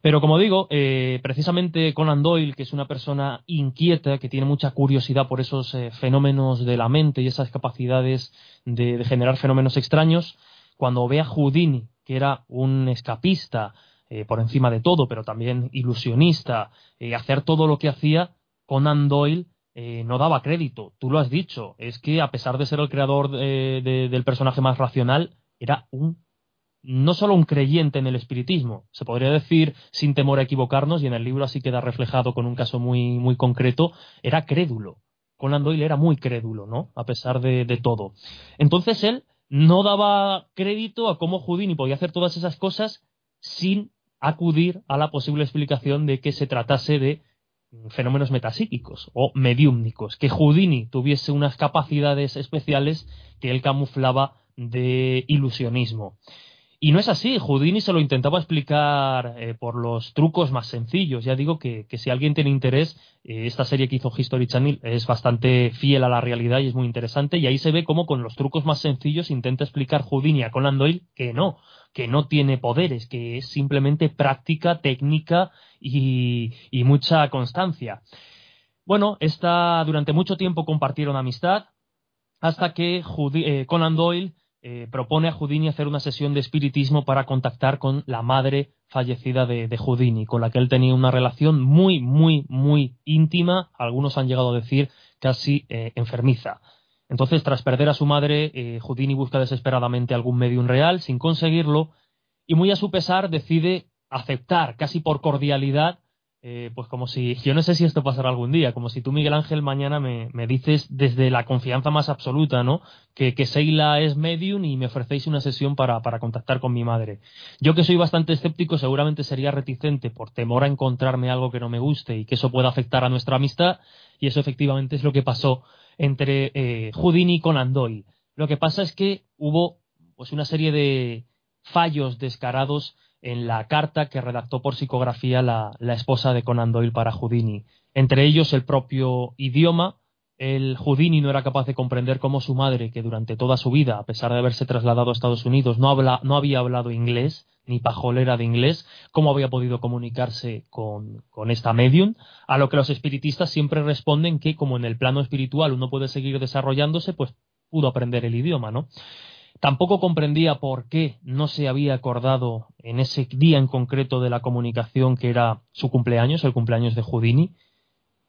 Pero como digo, eh, precisamente Conan Doyle, que es una persona inquieta, que tiene mucha curiosidad por esos eh, fenómenos de la mente y esas capacidades de, generar fenómenos extraños, cuando ve a Houdini, que era un escapista eh, por encima de todo, pero también ilusionista, hacer todo lo que hacía, Conan Doyle no daba crédito. Tú lo has dicho, es que a pesar de ser el creador del personaje más racional, era un no solo un creyente en el espiritismo, se podría decir sin temor a equivocarnos, y en el libro así queda reflejado con un caso muy, muy concreto, era crédulo. Conan Doyle era muy crédulo, ¿no? A pesar de, de todo. Entonces él no daba crédito a cómo Houdini podía hacer todas esas cosas sin acudir a la posible explicación de que se tratase de fenómenos metapsíquicos o mediúmnicos, que Houdini tuviese unas capacidades especiales que él camuflaba de ilusionismo. Y no es así, Houdini se lo intentaba explicar eh, por los trucos más sencillos. Ya digo que, si alguien tiene interés, eh, esta serie que hizo History Channel es bastante fiel a la realidad y es muy interesante. Y ahí se ve cómo con los trucos más sencillos intenta explicar Houdini a Conan Doyle que no, que no tiene poderes, que es simplemente práctica, técnica y, mucha constancia. Bueno, esta, durante mucho tiempo compartieron amistad hasta que eh, Conan Doyle eh, propone a Houdini hacer una sesión de espiritismo para contactar con la madre fallecida de, Houdini, con la que él tenía una relación muy, muy, muy íntima, algunos han llegado a decir casi eh, enfermiza. Entonces, tras perder a su madre, eh, Houdini busca desesperadamente algún medium real, sin conseguirlo, y muy a su pesar decide aceptar, casi por cordialidad, eh, pues como si, yo no sé si esto pasará algún día, como si tú, Miguel Ángel, mañana me, me dices desde la confianza más absoluta, ¿no? Que, que Seila es medium y me ofrecéis una sesión para, para contactar con mi madre. Yo que soy bastante escéptico, seguramente sería reticente por temor a encontrarme algo que no me guste y que eso pueda afectar a nuestra amistad, y eso efectivamente es lo que pasó entre eh, Houdini y Conan Doyle. Lo que pasa es que hubo pues una serie de fallos descarados en la carta que redactó por psicografía la, esposa de Conan Doyle para Houdini. Entre ellos el propio idioma. El Houdini no era capaz de comprender cómo su madre, que durante toda su vida, a pesar de haberse trasladado a Estados Unidos, no, no había hablado inglés, ni pajolera de inglés, cómo había podido comunicarse con, con esta medium, a lo que los espiritistas siempre responden que como en el plano espiritual uno puede seguir desarrollándose, pues pudo aprender el idioma, ¿no? Tampoco comprendía por qué no se había acordado en ese día en concreto de la comunicación que era su cumpleaños, el cumpleaños de Houdini.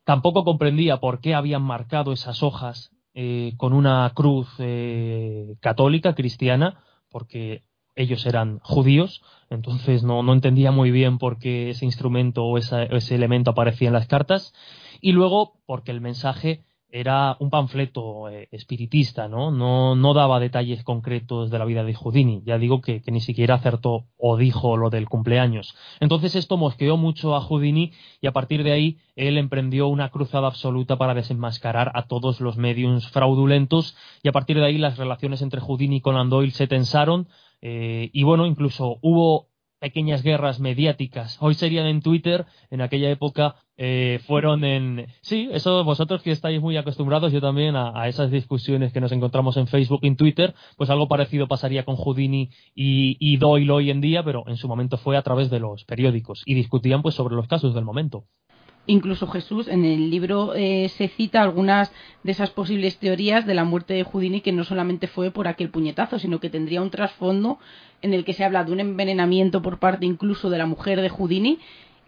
Tampoco comprendía por qué habían marcado esas hojas eh, con una cruz eh, católica, cristiana, porque ellos eran judíos, entonces no, no, entendía muy bien por qué ese instrumento o ese elemento aparecía en las cartas. Y luego porque el mensaje era un panfleto eh, espiritista, ¿no? ¿no? No daba detalles concretos de la vida de Houdini. Ya digo que, ni siquiera acertó o dijo lo del cumpleaños. Entonces esto mosqueó mucho a Houdini y a partir de ahí él emprendió una cruzada absoluta para desenmascarar a todos los mediums fraudulentos y a partir de ahí las relaciones entre Houdini y Conan Doyle se tensaron eh, y bueno, incluso hubo pequeñas guerras mediáticas. Hoy serían en Twitter, en aquella época eh, fueron en... Sí, eso vosotros que estáis muy acostumbrados, yo también, a, esas discusiones que nos encontramos en Facebook y en Twitter, pues algo parecido pasaría con Houdini y, y Doyle hoy en día, pero en su momento fue a través de los periódicos y discutían pues sobre los casos del momento. Incluso Jesús, en el libro eh, se cita algunas de esas posibles teorías de la muerte de Houdini que no solamente fue por aquel puñetazo, sino que tendría un trasfondo en el que se habla de un envenenamiento por parte incluso de la mujer de Houdini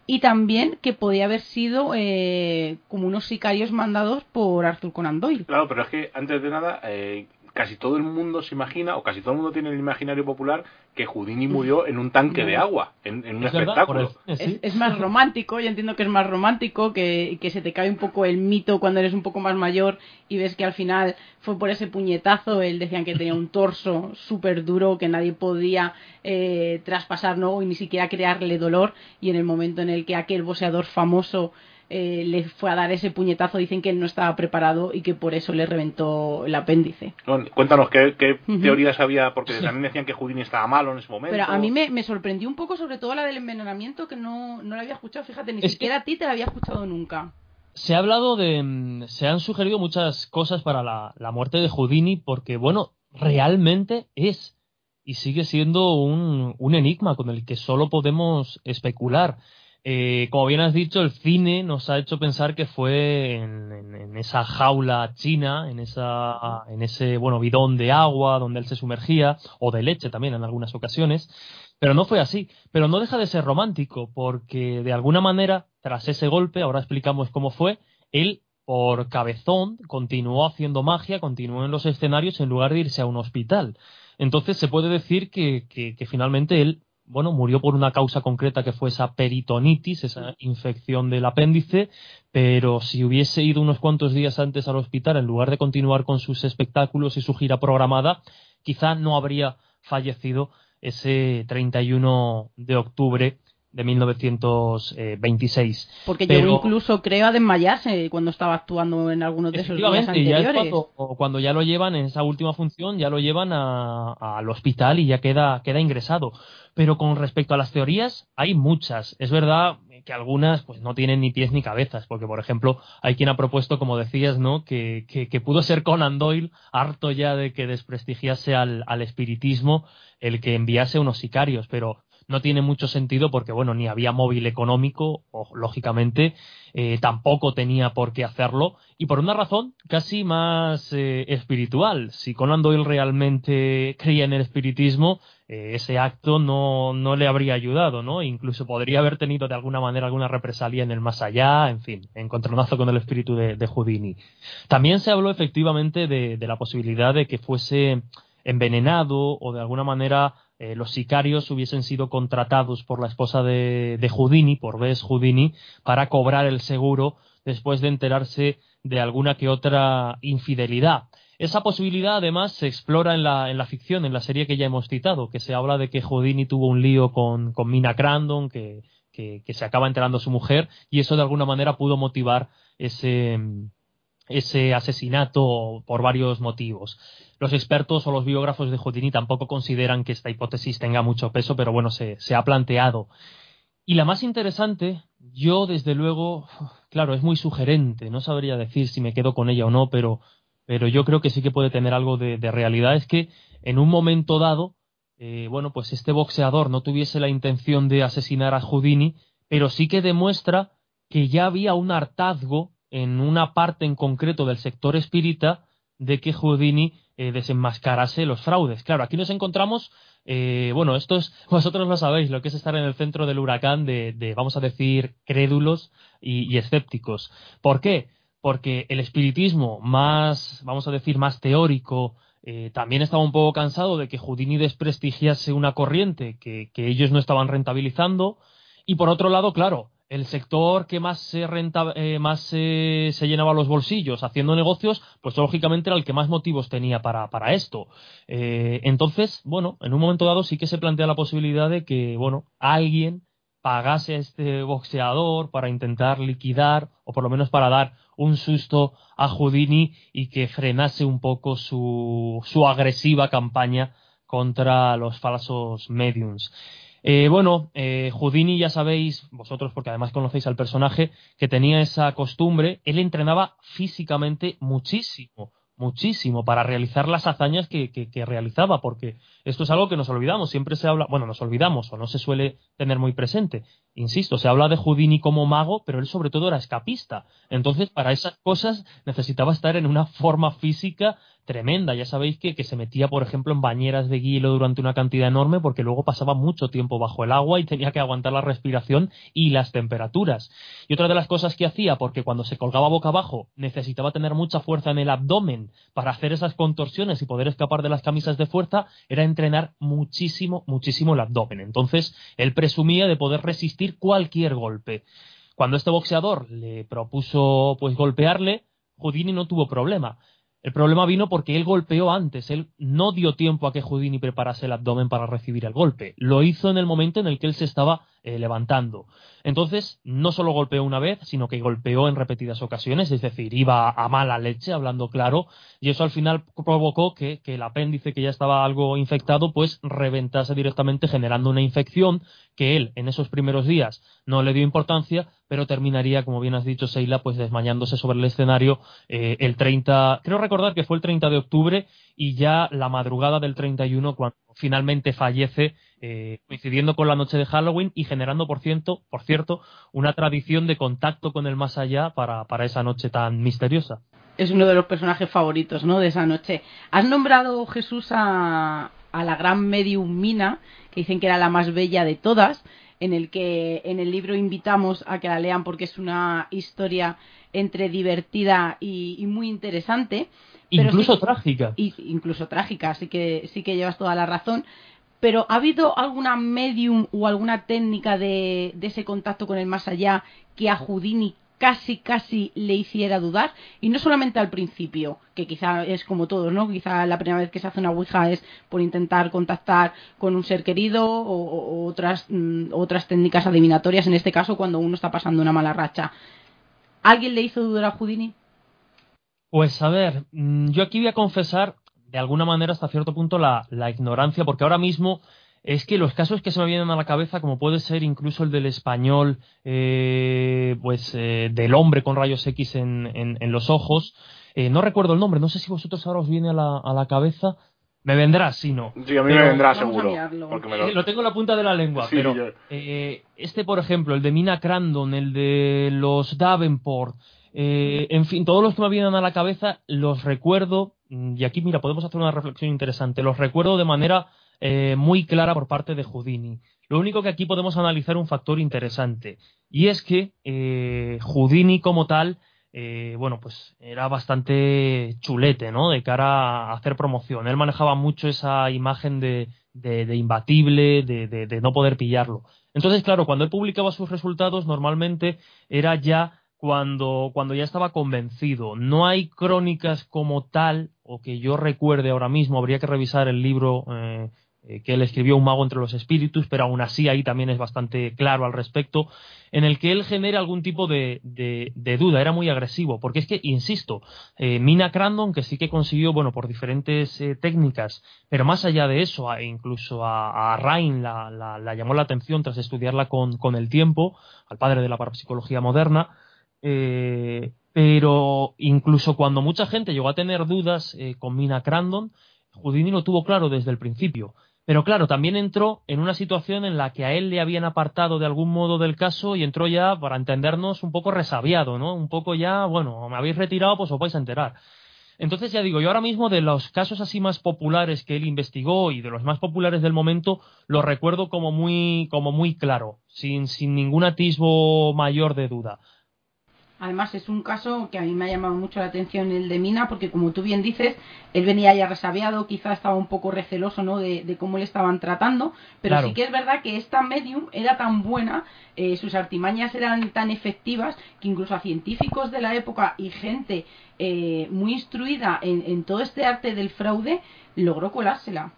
y también que podía haber sido eh, como unos sicarios mandados por Arthur Conan Doyle. Claro, pero es que antes de nada, eh, casi todo el mundo se imagina, o casi todo el mundo tiene el imaginario popular, que Houdini murió en un tanque de agua, en, un espectáculo. es, más romántico, yo entiendo que es más romántico, que, que, se te cae un poco el mito cuando eres un poco más mayor y ves que al final fue por ese puñetazo, él decían que tenía un torso súper duro que nadie podía eh, traspasar, ¿no? Y ni siquiera crearle dolor, y en el momento en el que aquel boxeador famoso eh, le fue a dar ese puñetazo, dicen que él no estaba preparado y que por eso le reventó el apéndice. Cuéntanos, ¿qué, teorías había? Porque también decían que Houdini estaba malo en ese momento. Pero a mí me, sorprendió un poco, sobre todo la del envenenamiento, que no, no la había escuchado, fíjate, ni siquiera a ti te la había escuchado nunca. Se ha hablado de. Mm, se han sugerido muchas cosas para la, la muerte de Houdini, porque, bueno, realmente es y sigue siendo un, un enigma con el que solo podemos especular. Eh, como bien has dicho, el cine nos ha hecho pensar que fue en, esa jaula china, en, esa, en ese bueno bidón de agua donde él se sumergía, o de leche también en algunas ocasiones, pero no fue así. Pero no deja de ser romántico, porque de alguna manera, tras ese golpe, ahora explicamos cómo fue, él por cabezón continuó haciendo magia, continuó en los escenarios en lugar de irse a un hospital. Entonces se puede decir que, que finalmente él bueno, murió por una causa concreta que fue esa peritonitis, esa infección del apéndice, pero si hubiese ido unos cuantos días antes al hospital, en lugar de continuar con sus espectáculos y su gira programada, quizá no habría fallecido ese 31 de octubre de 1926. Porque yo incluso creo a desmayarse cuando estaba actuando en algunos de esos días anteriores. cuando, cuando, ya lo llevan en esa última función, ya lo llevan al hospital y ya queda, queda ingresado. Pero con respecto a las teorías, hay muchas. Es verdad que algunas pues no tienen ni pies ni cabezas, porque por ejemplo hay quien ha propuesto, como decías, ¿no? que, que, pudo ser Conan Doyle, harto ya de que desprestigiase al, al espiritismo, el que enviase unos sicarios, pero no tiene mucho sentido porque, bueno, ni había móvil económico, o lógicamente eh, tampoco tenía por qué hacerlo, y por una razón casi más eh, espiritual. Si Conan Doyle realmente creía en el espiritismo, eh, ese acto no, no le habría ayudado, ¿no? Incluso podría haber tenido de alguna manera alguna represalia en el más allá, en fin, encontronazo con el espíritu de, Houdini. También se habló efectivamente de, de la posibilidad de que fuese envenenado o de alguna manera eh, los sicarios hubiesen sido contratados por la esposa de, de Houdini, por Bess Houdini, para cobrar el seguro después de enterarse de alguna que otra infidelidad. Esa posibilidad, además, se explora en la, en la ficción, en la serie que ya hemos citado, que se habla de que Houdini tuvo un lío con, con Mina Crandon, que, que, se acaba enterando su mujer, y eso de alguna manera pudo motivar ese, ese asesinato por varios motivos. Los expertos o los biógrafos de Houdini tampoco consideran que esta hipótesis tenga mucho peso, pero bueno, se, se ha planteado. Y la más interesante, yo desde luego, claro, es muy sugerente, no sabría decir si me quedo con ella o no, pero, pero yo creo que sí que puede tener algo de, realidad, es que en un momento dado, eh, bueno, pues este boxeador no tuviese la intención de asesinar a Houdini, pero sí que demuestra que ya había un hartazgo en una parte en concreto del sector espírita de que Houdini eh, desenmascarase los fraudes. Claro, aquí nos encontramos, eh, bueno, esto es, <laughs> vosotros lo sabéis, lo que es estar en el centro del huracán de, vamos a decir, crédulos y, escépticos. ¿Por qué? Porque el espiritismo más, vamos a decir, más teórico, eh, también estaba un poco cansado de que Houdini desprestigiase una corriente que, que ellos no estaban rentabilizando. Y por otro lado, claro, el sector que más se renta, eh, más se, llenaba los bolsillos haciendo negocios, pues lógicamente era el que más motivos tenía para, para esto. Eh, entonces, bueno, en un momento dado sí que se plantea la posibilidad de que, bueno, alguien pagase a este boxeador para intentar liquidar o por lo menos para dar un susto a Houdini y que frenase un poco su, su agresiva campaña contra los falsos mediums. Eh, bueno, eh, Houdini ya sabéis, vosotros porque además conocéis al personaje, que tenía esa costumbre, él entrenaba físicamente muchísimo, muchísimo para realizar las hazañas que, que, realizaba, porque esto es algo que nos olvidamos, siempre se habla, bueno, nos olvidamos o no se suele tener muy presente. Insisto, se habla de Houdini como mago, pero él sobre todo era escapista. Entonces, para esas cosas necesitaba estar en una forma física tremenda. Ya sabéis que, que, se metía, por ejemplo, en bañeras de hielo durante una cantidad enorme porque luego pasaba mucho tiempo bajo el agua y tenía que aguantar la respiración y las temperaturas. Y otra de las cosas que hacía, porque cuando se colgaba boca abajo necesitaba tener mucha fuerza en el abdomen para hacer esas contorsiones y poder escapar de las camisas de fuerza, era entrenar muchísimo, muchísimo el abdomen. Entonces, él presumía de poder resistir cualquier golpe. Cuando este boxeador le propuso pues golpearle, Houdini no tuvo problema. El problema vino porque él golpeó antes, él no dio tiempo a que Houdini preparase el abdomen para recibir el golpe, lo hizo en el momento en el que él se estaba eh, levantando. Entonces, no solo golpeó una vez, sino que golpeó en repetidas ocasiones, es decir, iba a mala leche, hablando claro, y eso al final provocó que, que el apéndice, que ya estaba algo infectado, pues reventase directamente generando una infección que él en esos primeros días no le dio importancia, pero terminaría, como bien has dicho, Seila, pues desmayándose sobre el escenario eh, el 30, creo recordar que fue el 30 de octubre y ya la madrugada del 31 cuando finalmente fallece, eh, coincidiendo con la noche de Halloween y generando, por cierto, por cierto, una tradición de contacto con el más allá para, para esa noche tan misteriosa. Es uno de los personajes favoritos, ¿no? De esa noche. Has nombrado Jesús a, a la gran medium Mina, que dicen que era la más bella de todas, en el que en el libro invitamos a que la lean porque es una historia entre divertida y, muy interesante. Incluso trágica. Y, incluso trágica, así que sí que llevas toda la razón. Pero ¿ha habido alguna medium o alguna técnica de, de ese contacto con el más allá que a Houdini casi, casi le hiciera dudar. Y no solamente al principio, que quizá es como todo, ¿no? Quizá la primera vez que se hace una Ouija es por intentar contactar con un ser querido o, otras, mm, otras técnicas adivinatorias, en este caso cuando uno está pasando una mala racha. ¿Alguien le hizo dudar a Houdini? Pues a ver, mm, yo aquí voy a confesar de alguna manera hasta cierto punto la ignorancia, porque ahora mismo es que los casos que se me vienen a la cabeza, como puede ser incluso el del español, eh, pues eh, del hombre con rayos X en, en, los ojos, eh, no recuerdo el nombre, no sé si vosotros ahora os viene a la, a la cabeza. Me vendrá, si no. Sí, a mí me vendrá seguro. lo... tengo en la punta de la lengua, pero este, por ejemplo, el de Mina Crandon, el de los Davenport, en fin, todos los que me vienen a la cabeza los recuerdo, y aquí, mira, podemos hacer una reflexión interesante, los recuerdo de manera eh, muy clara por parte de Houdini. Lo único que aquí podemos analizar un factor interesante, y es que eh, Houdini como tal eh, bueno, pues era bastante chulete, ¿no? De cara a hacer promoción. Él manejaba mucho esa imagen de, de, imbatible, de, de, no poder pillarlo. Entonces, claro, cuando él publicaba sus resultados, normalmente era ya cuando, cuando ya estaba convencido. No hay crónicas como tal, o que yo recuerde ahora mismo, habría que revisar el libro eh, eh, que él escribió Un mago entre los espíritus, pero aún así ahí también es bastante claro al respecto, en el que él genera algún tipo de, duda, era muy agresivo, porque es que, insisto, eh, Mina Crandon, que sí que consiguió, bueno, por diferentes eh, técnicas, pero más allá de eso, incluso a, Rain la, la, llamó la atención tras estudiarla con, con, el tiempo, al padre de la parapsicología moderna, pero incluso cuando mucha gente llegó a tener dudas con Mina Crandon, Houdini lo tuvo claro desde el principio. Pero claro, también entró en una situación en la que a él le habían apartado de algún modo del caso y entró ya, para entendernos, un poco resabiado, ¿no? Un poco ya, bueno, me habéis retirado, pues os vais a enterar. Entonces ya digo, yo ahora mismo de los casos así más populares que él investigó y de los más populares del momento, lo recuerdo como muy, como muy claro, sin, sin ningún atisbo mayor de duda. Además, es un caso que a mí me ha llamado mucho la atención el de Mina, porque como tú bien dices, él venía ya resabiado, quizá estaba un poco receloso ¿no? de, cómo le estaban tratando, pero sí que es verdad que esta medium era tan buena, eh, sus artimañas eran tan efectivas, que incluso a científicos de la época y gente eh, muy instruida en, todo este arte del fraude, logró colársela.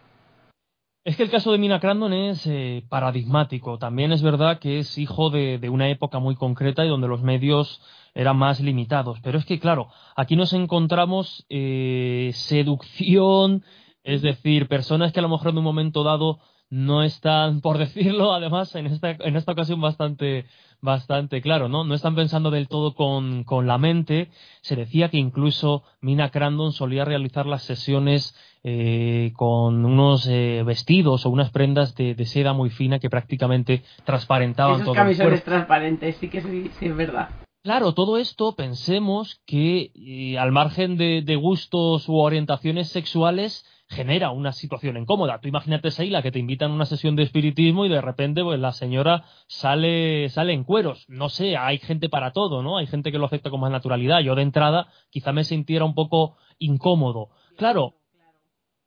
Es que el caso de Mina Crandon es eh, paradigmático. También es verdad que es hijo de, una época muy concreta y donde los medios eran más limitados. Pero es que, claro, aquí nos encontramos eh, seducción, es decir, personas que a lo mejor en un momento dado no están, <laughs> por decirlo, además, en esta, en esta ocasión bastante, bastante claro, ¿no? No están pensando del todo con, con la mente. Se decía que incluso Mina Crandon solía realizar las sesiones eh, con unos eh, vestidos o unas prendas de, seda muy fina que prácticamente transparentaban Esos todo. camisones transparentes, sí que sí, sí es verdad. Claro, todo esto pensemos que eh, al margen de, gustos u orientaciones sexuales genera una situación incómoda. Tú imagínate, Seila, que te invitan a una sesión de espiritismo y de repente pues, la señora sale, sale en cueros. No sé, hay gente para todo, ¿no? Hay gente que lo acepta con más naturalidad. Yo de entrada quizá me sintiera un poco incómodo. Claro,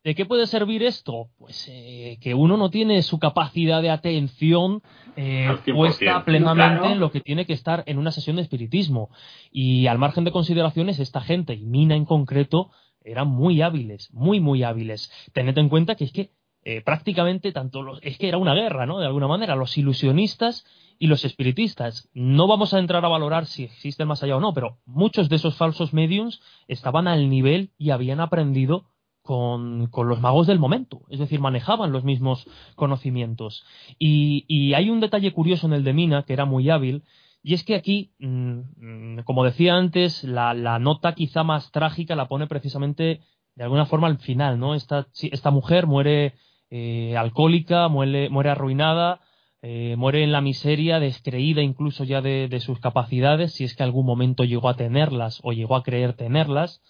¿De qué puede servir esto? Pues eh, que uno no tiene su capacidad de atención eh, puesta plenamente en lo que tiene que estar en una sesión de espiritismo. Y al margen de consideraciones, esta gente, y Mina en concreto, eran muy hábiles, muy, muy hábiles. Tened en cuenta que es que eh, prácticamente tanto los, es que era una guerra, ¿no? De alguna manera, los ilusionistas y los espiritistas. No vamos a entrar a valorar si existen más allá o no, pero muchos de esos falsos mediums estaban al nivel y habían aprendido con, los magos del momento, es decir, manejaban los mismos conocimientos. Y, hay un detalle curioso en el de Mina, que era muy hábil, y es que aquí, mm, como decía antes, la, nota quizá más trágica la pone precisamente de alguna forma al final, ¿no? Esta, esta mujer muere eh, alcohólica, muere, muere arruinada, eh, muere en la miseria, descreída incluso ya de, de, sus capacidades, si es que algún momento llegó a tenerlas o llegó a creer tenerlas.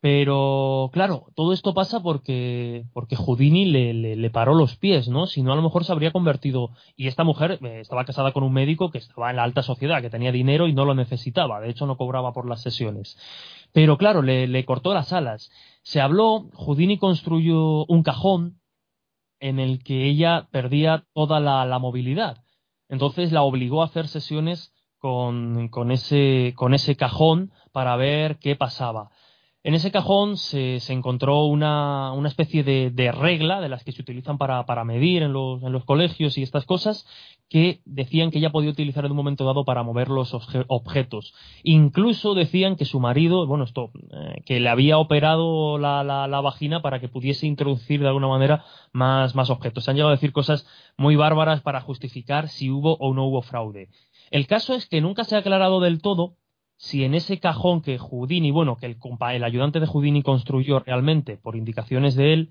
Pero claro, todo esto pasa porque, porque Houdini le, le, paró los pies, ¿no? Si no, a lo mejor se habría convertido. Y esta mujer eh, estaba casada con un médico que estaba en la alta sociedad, que tenía dinero y no lo necesitaba. De hecho, no cobraba por las sesiones. Pero claro, le, cortó las alas. Se habló, Houdini construyó un cajón en el que ella perdía toda la, la movilidad. Entonces la obligó a hacer sesiones con, con, ese, con ese cajón para ver qué pasaba. En ese cajón se, encontró una, especie de, regla de las que se utilizan para, medir en los, colegios y estas cosas que decían que ella podía utilizar en un momento dado para mover los objetos. Incluso decían que su marido, bueno, esto, eh, que le había operado la, la, vagina para que pudiese introducir de alguna manera más, más objetos. Se han llegado a decir cosas muy bárbaras para justificar si hubo o no hubo fraude. El caso es que nunca se ha aclarado del todo si en ese cajón que Houdini, bueno, que el, ayudante de Houdini construyó realmente por indicaciones de él,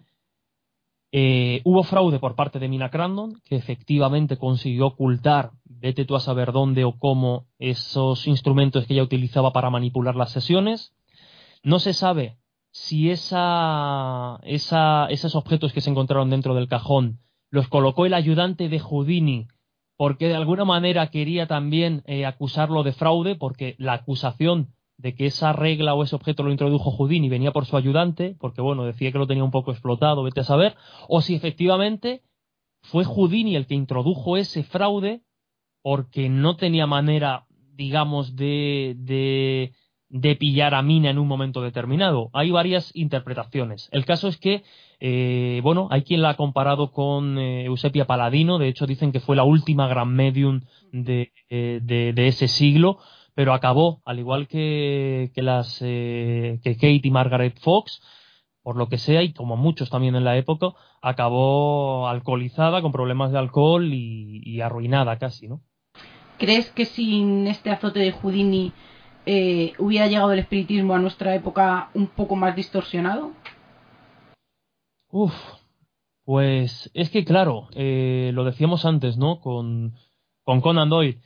eh, hubo fraude por parte de Mina Crandon, que efectivamente consiguió ocultar, vete tú a saber dónde o cómo, esos instrumentos que ella utilizaba para manipular las sesiones. No se sabe si esa, esos objetos que se encontraron dentro del cajón los colocó el ayudante de Houdini porque de alguna manera quería también eh, acusarlo de fraude, porque la acusación de que esa regla o ese objeto lo introdujo Houdini venía por su ayudante, porque bueno, decía que lo tenía un poco explotado, vete a saber, o si efectivamente fue Houdini el que introdujo ese fraude porque no tenía manera, digamos, de, de, de pillar a Mina en un momento determinado. Hay varias interpretaciones. El caso es que, eh, bueno, hay quien la ha comparado con eh, Eusepia Paladino, de hecho dicen que fue la última gran medium de, eh, de, de ese siglo, pero acabó, al igual que, que las eh, que Kate y Margaret Fox, por lo que sea, y como muchos también en la época, acabó alcoholizada, con problemas de alcohol y, arruinada casi, ¿no? ¿Crees que sin este azote de Houdini eh, hubiera llegado el espiritismo a nuestra época un poco más distorsionado? Uf, pues es que claro, eh, lo decíamos antes, ¿no? Con, con Conan Doyle.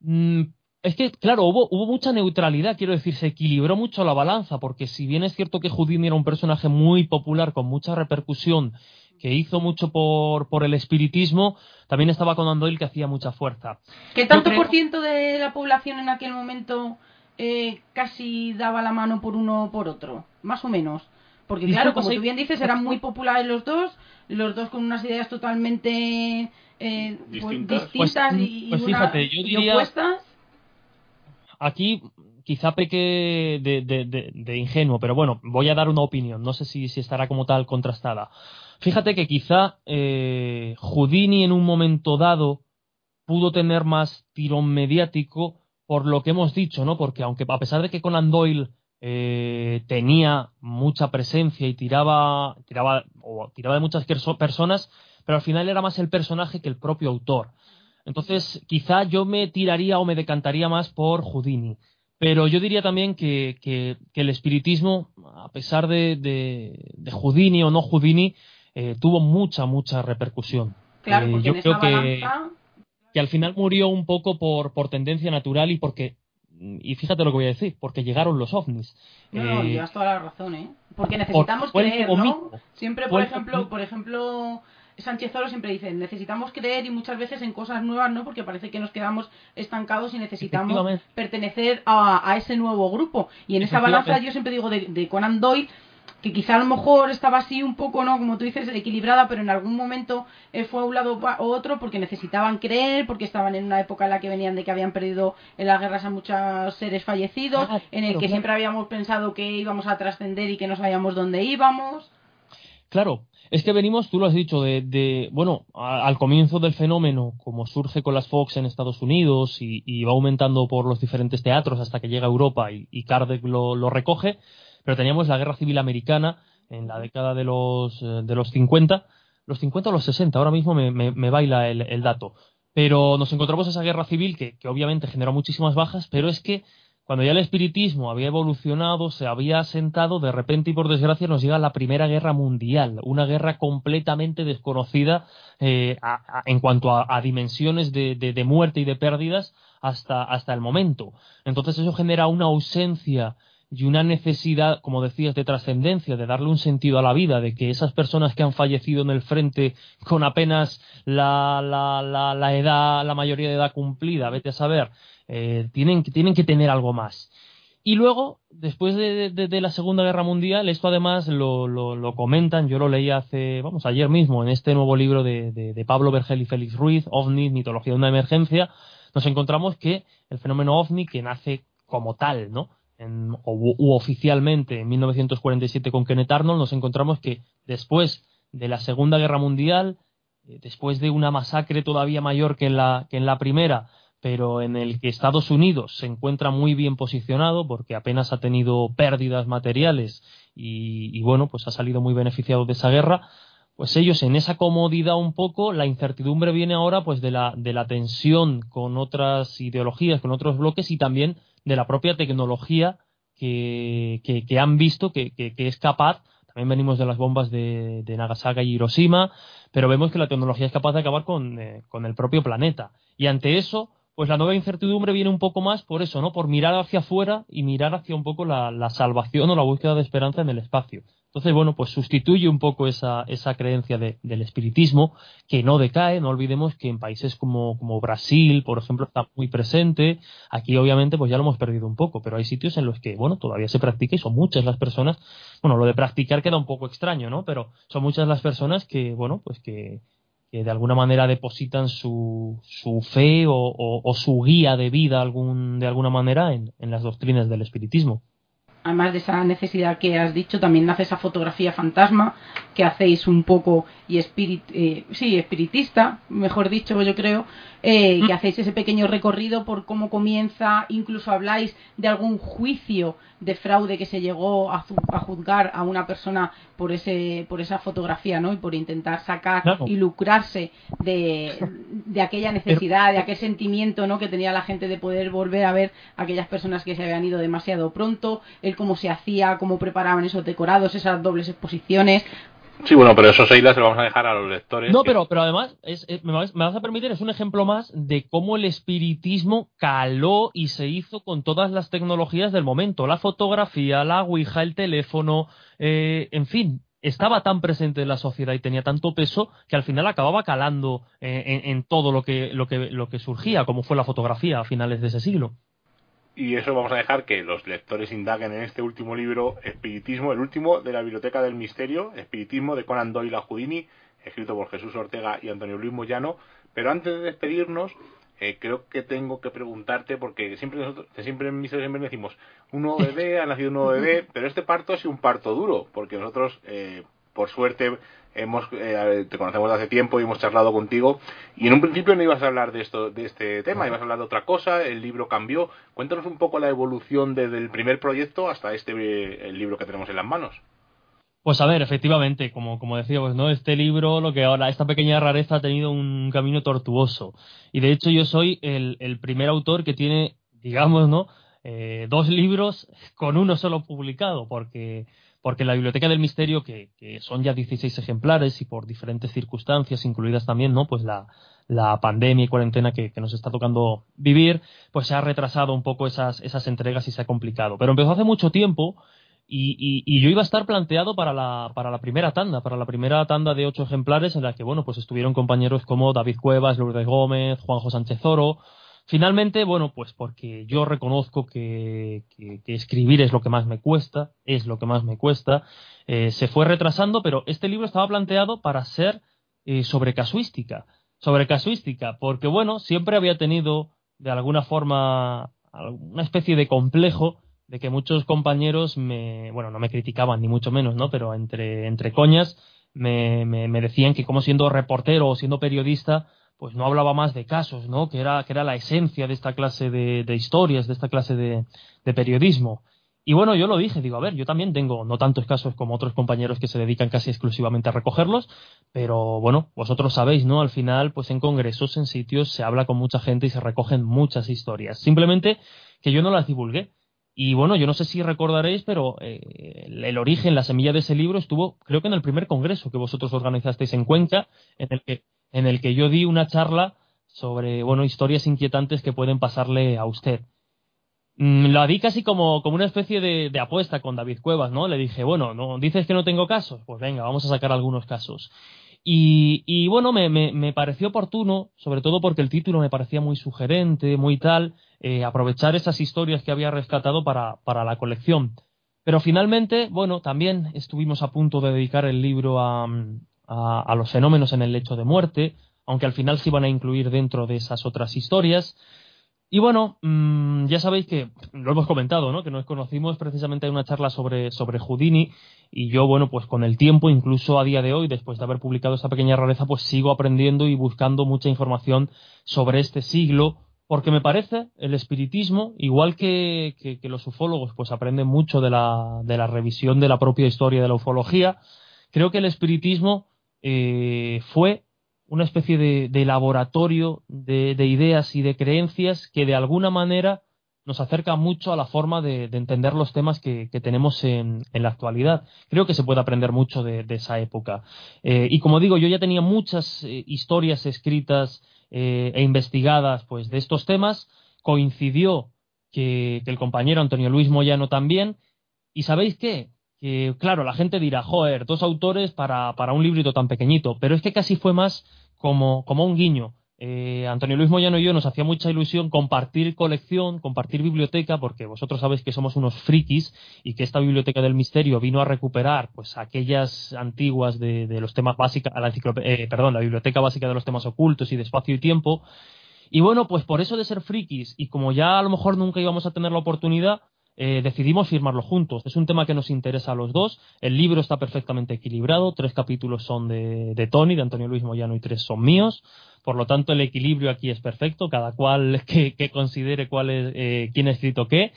Mm, es que, claro, hubo, hubo mucha neutralidad, quiero decir, se equilibró mucho la balanza, porque si bien es cierto que Houdini era un personaje muy popular, con mucha repercusión, que hizo mucho por, por el espiritismo, también estaba con Doyle que hacía mucha fuerza. ¿Qué tanto por ciento de la población en aquel momento eh, casi daba la mano por uno o por otro? Más o menos. Porque claro, como tú bien dices, eran muy <laughs> populares los dos, los dos con unas ideas totalmente eh, distintas, pues, y, pues fíjate, yo diría, opuestas aquí quizá peque de, ingenuo, pero bueno, voy a dar una opinión, no sé si, estará como tal contrastada. Fíjate que quizá eh, Houdini en un momento dado pudo tener más tirón mediático por lo que hemos dicho, ¿no? Porque aunque a pesar de que Conan Doyle eh, tenía mucha presencia y tiraba, tiraba, o tiraba de muchas personas, pero al final era más el personaje que el propio autor. Entonces, quizá yo me tiraría o me decantaría más por Houdini. Pero yo diría también que, que, el espiritismo, a pesar de, de, Houdini o no Houdini, eh, tuvo mucha, mucha repercusión. Claro, eh, yo creo que, que al final murió un poco por, por tendencia natural y porque y fíjate lo que voy a decir, porque llegaron los ovnis. No, no, eh, llevas toda la razón, ¿eh? Porque necesitamos creer, ¿no? Siempre, por ejemplo, por ejemplo, Sánchez Oro siempre dice, necesitamos creer y muchas veces en cosas nuevas, ¿no? Porque parece que nos quedamos estancados y necesitamos pertenecer a, ese nuevo grupo. Y en esa balanza yo siempre digo de, Conan Doyle, que quizá a lo mejor estaba así un poco, ¿no? Como tú dices, equilibrada, pero en algún momento eh, fue a un lado u otro porque necesitaban creer, porque estaban en una época en la que venían de que habían perdido en las guerras a muchos seres fallecidos, en el que siempre habíamos pensado que íbamos a trascender y que no sabíamos dónde íbamos. Claro, es que venimos, tú lo has dicho, de, bueno, al comienzo del fenómeno, como surge con las Fox en Estados Unidos y, va aumentando por los diferentes teatros hasta que llega a Europa y, y Kardec lo, recoge, pero teníamos la Guerra Civil Americana en la década de los, eh, de los 50, los 50 o los 60, ahora mismo me, baila el, dato. Pero nos encontramos esa guerra civil que, que obviamente generó muchísimas bajas, pero es que cuando ya el espiritismo había evolucionado, se había asentado, de repente y por desgracia nos llega la Primera Guerra Mundial, una guerra completamente desconocida eh, en cuanto a, dimensiones de, muerte y de pérdidas hasta, hasta el momento. Entonces eso genera una ausencia y una necesidad, como decías, de trascendencia, de darle un sentido a la vida, de que esas personas que han fallecido en el frente con apenas la, la, la edad, la mayoría de edad cumplida, vete a saber, eh, tienen, tienen que tener algo más. Y luego, después de, la Segunda Guerra Mundial, esto además lo, lo, comentan, yo lo leí hace, vamos, ayer mismo, en este nuevo libro de, Pablo Vergel y Félix Ruiz, OVNI, Mitología de una Emergencia, nos encontramos que el fenómeno OVNI, que nace como tal, ¿no? En, u, oficialmente en 1947 con Kenneth Arnold, nos encontramos que después de la Segunda Guerra Mundial, eh, después de una masacre todavía mayor que en la, que en la primera, pero en el que Estados Unidos se encuentra muy bien posicionado porque apenas ha tenido pérdidas materiales y, bueno, pues ha salido muy beneficiado de esa guerra, pues ellos en esa comodidad un poco, la incertidumbre viene ahora pues de la, de la tensión con otras ideologías, con otros bloques y también de la propia tecnología que, que, han visto que, es capaz también venimos de las bombas de, Nagasaki y Hiroshima, pero vemos que la tecnología es capaz de acabar con, eh, con, el propio planeta. Y ante eso, pues la nueva incertidumbre viene un poco más por eso, ¿no? Por mirar hacia afuera y mirar hacia un poco la, salvación o la búsqueda de esperanza en el espacio. Entonces, bueno, pues sustituye un poco esa, esa creencia del espiritismo, que no decae, no olvidemos que en países como, como Brasil, por ejemplo, está muy presente. Aquí, obviamente, pues ya lo hemos perdido un poco, pero hay sitios en los que, bueno, todavía se practica y son muchas las personas. Bueno, lo de practicar queda un poco extraño, ¿no? Pero son muchas las personas que, bueno, pues que, de alguna manera depositan su, su fe o, su guía de vida algún, de alguna manera en las doctrinas del espiritismo además de esa necesidad que has dicho, también nace esa fotografía fantasma que hacéis un poco y espirit, eh, sí, espiritista, mejor dicho, yo creo, eh, que mm. hacéis ese pequeño recorrido por cómo comienza, incluso habláis de algún juicio de fraude que se llegó a, juzgar a una persona por ese por esa fotografía, ¿no? Y por intentar sacar y lucrarse de, de aquella necesidad, de aquel sentimiento, ¿no? Que tenía la gente de poder volver a ver a aquellas personas que se habían ido demasiado pronto, el cómo se hacía, cómo preparaban esos decorados, esas dobles exposiciones, Sí, bueno, pero esos islas se los vamos a dejar a los lectores. No, pero, pero además, me, vas, a permitir, es un ejemplo más de cómo el espiritismo caló y se hizo con todas las tecnologías del momento. La fotografía, la Ouija, el teléfono, eh, en fin, estaba tan presente en la sociedad y tenía tanto peso que al final acababa calando eh, en, todo lo que, lo, que, lo que surgía, como fue la fotografía a finales de ese siglo y eso vamos a dejar que los lectores indaguen en este último libro, Espiritismo, el último de la Biblioteca del Misterio, Espiritismo de Conan Doyle a Houdini, escrito por Jesús Ortega y Antonio Luis Moyano. Pero antes de despedirnos, eh, creo que tengo que preguntarte, porque siempre nosotros, siempre en Misterio siempre decimos, un nuevo bebé, ha nacido un nuevo bebé, pero este parto ha sido un parto duro, porque nosotros, eh, por suerte, hemos eh, te conocemos de hace tiempo y hemos charlado contigo y en un principio no ibas a hablar de esto de este tema ibas a hablar de otra cosa el libro cambió cuéntanos un poco la evolución desde el primer proyecto hasta este el libro que tenemos en las manos pues a ver, efectivamente, como, como decíamos, ¿no? Este libro, lo que ahora, esta pequeña rareza ha tenido un camino tortuoso. Y de hecho yo soy el, el primer autor que tiene, digamos, ¿no? Eh, dos libros con uno solo publicado, porque porque la Biblioteca del Misterio, que, son ya 16 ejemplares y por diferentes circunstancias, incluidas también, ¿no? Pues la, pandemia y cuarentena que, nos está tocando vivir, pues se ha retrasado un poco esas, esas entregas y se ha complicado. Pero empezó hace mucho tiempo y, y, yo iba a estar planteado para la, para la primera tanda, para la primera tanda de ocho ejemplares en la que, bueno, pues estuvieron compañeros como David Cuevas, Lourdes Gómez, Juanjo Sánchez Oro, Finalmente, bueno, pues porque yo reconozco que, escribir es lo que más me cuesta, es lo que más me cuesta, eh, se fue retrasando, pero este libro estaba planteado para ser eh, sobre casuística, sobre casuística, porque bueno, siempre había tenido de alguna forma una especie de complejo de que muchos compañeros me, bueno, no me criticaban ni mucho menos, ¿no? Pero entre, entre coñas me, me, me decían que como siendo reportero o siendo periodista, pues no hablaba más de casos, ¿no? Que era, que era la esencia de esta clase de, historias, de esta clase de, periodismo. Y bueno, yo lo dije, digo, a ver, yo también tengo no tantos casos como otros compañeros que se dedican casi exclusivamente a recogerlos, pero bueno, vosotros sabéis, ¿no? Al final, pues en congresos, en sitios, se habla con mucha gente y se recogen muchas historias. Simplemente que yo no las divulgué. Y bueno, yo no sé si recordaréis, pero eh, el origen, la semilla de ese libro estuvo, creo que en el primer congreso que vosotros organizasteis en Cuenca, en el que en el que yo di una charla sobre, bueno, historias inquietantes que pueden pasarle a usted. Mm, la di casi como, como una especie de, de, apuesta con David Cuevas, ¿no? Le dije, bueno, ¿no dices que no tengo casos? Pues venga, vamos a sacar algunos casos. Y, bueno, me, me, pareció oportuno, sobre todo porque el título me parecía muy sugerente, muy tal, eh, aprovechar esas historias que había rescatado para, para la colección. Pero finalmente, bueno, también estuvimos a punto de dedicar el libro a, a, los fenómenos en el lecho de muerte, aunque al final se iban a incluir dentro de esas otras historias. Y bueno, mm, ya sabéis que lo hemos comentado, ¿no? Que nos conocimos precisamente en una charla sobre, sobre Houdini. Y yo, bueno, pues con el tiempo, incluso a día de hoy, después de haber publicado esta pequeña rareza, pues sigo aprendiendo y buscando mucha información sobre este siglo, porque me parece el espiritismo, igual que, que, los ufólogos, pues aprenden mucho de la, de la revisión de la propia historia de la ufología, creo que el espiritismo eh, fue una especie de, laboratorio de, ideas y de creencias que de alguna manera nos acerca mucho a la forma de, entender los temas que, tenemos en, la actualidad. Creo que se puede aprender mucho de, esa época. Eh, y como digo, yo ya tenía muchas eh, historias escritas e investigadas pues, de estos temas. Coincidió que, que el compañero Antonio Luis Moyano también. ¿Y sabéis qué? Que, claro, la gente dirá, joder, dos autores para, para un librito tan pequeñito, pero es que casi fue más como, como un guiño. Eh, Antonio Luis Moyano y yo nos hacía mucha ilusión compartir colección, compartir biblioteca, porque vosotros sabéis que somos unos frikis y que esta biblioteca del misterio vino a recuperar pues aquellas antiguas de, los temas básicos, la eh, perdón, la biblioteca básica de los temas ocultos y de espacio y tiempo. Y bueno, pues por eso de ser frikis y como ya a lo mejor nunca íbamos a tener la oportunidad, eh, decidimos firmarlo juntos. Es un tema que nos interesa a los dos. El libro está perfectamente equilibrado. Tres capítulos son de, de Tony, de Antonio Luis Moyano, y tres son míos. Por lo tanto, el equilibrio aquí es perfecto. Cada cual <laughs> que, considere cuál es, eh, quién ha escrito qué.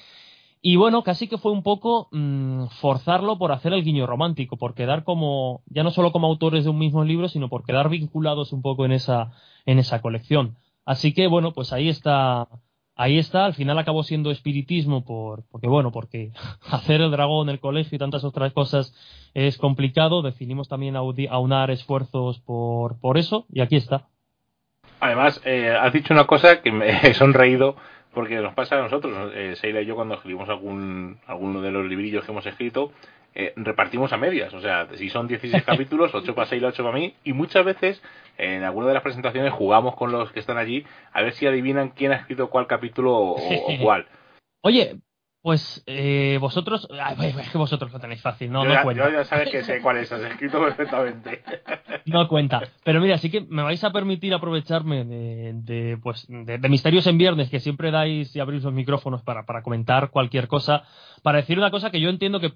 Y bueno, casi que fue un poco mm, forzarlo por hacer el guiño romántico, por quedar como, ya no solo como autores de un mismo libro, sino por quedar vinculados un poco en esa, en esa colección. Así que bueno, pues ahí está ahí está, al final acabó siendo espiritismo por, porque bueno, porque <laughs> hacer el dragón en el colegio y tantas otras cosas es complicado, decidimos también aunar esfuerzos por, por eso y aquí está. Además, eh, has dicho una cosa que me <laughs> he sonreído porque nos pasa a nosotros, eh, Seila y yo cuando escribimos algún, alguno de los librillos que hemos escrito, eh, repartimos a medias. O sea, si son 16 <laughs> capítulos, 8 para Seila, 8 para mí. Y muchas veces, en alguna de las presentaciones, jugamos con los que están allí a ver si adivinan quién ha escrito cuál capítulo o, o <laughs> cuál. Oye, pues eh, vosotros, es que vosotros lo tenéis fácil, no, no cuenta. Yo ya sabes que sé cuál es, has escrito perfectamente. <laughs> No cuenta. Pero mira, sí que me vais a permitir aprovecharme de, pues, de, Misterios en Viernes, que siempre dais y abrís los micrófonos para, para comentar cualquier cosa, para decir una cosa que yo entiendo que,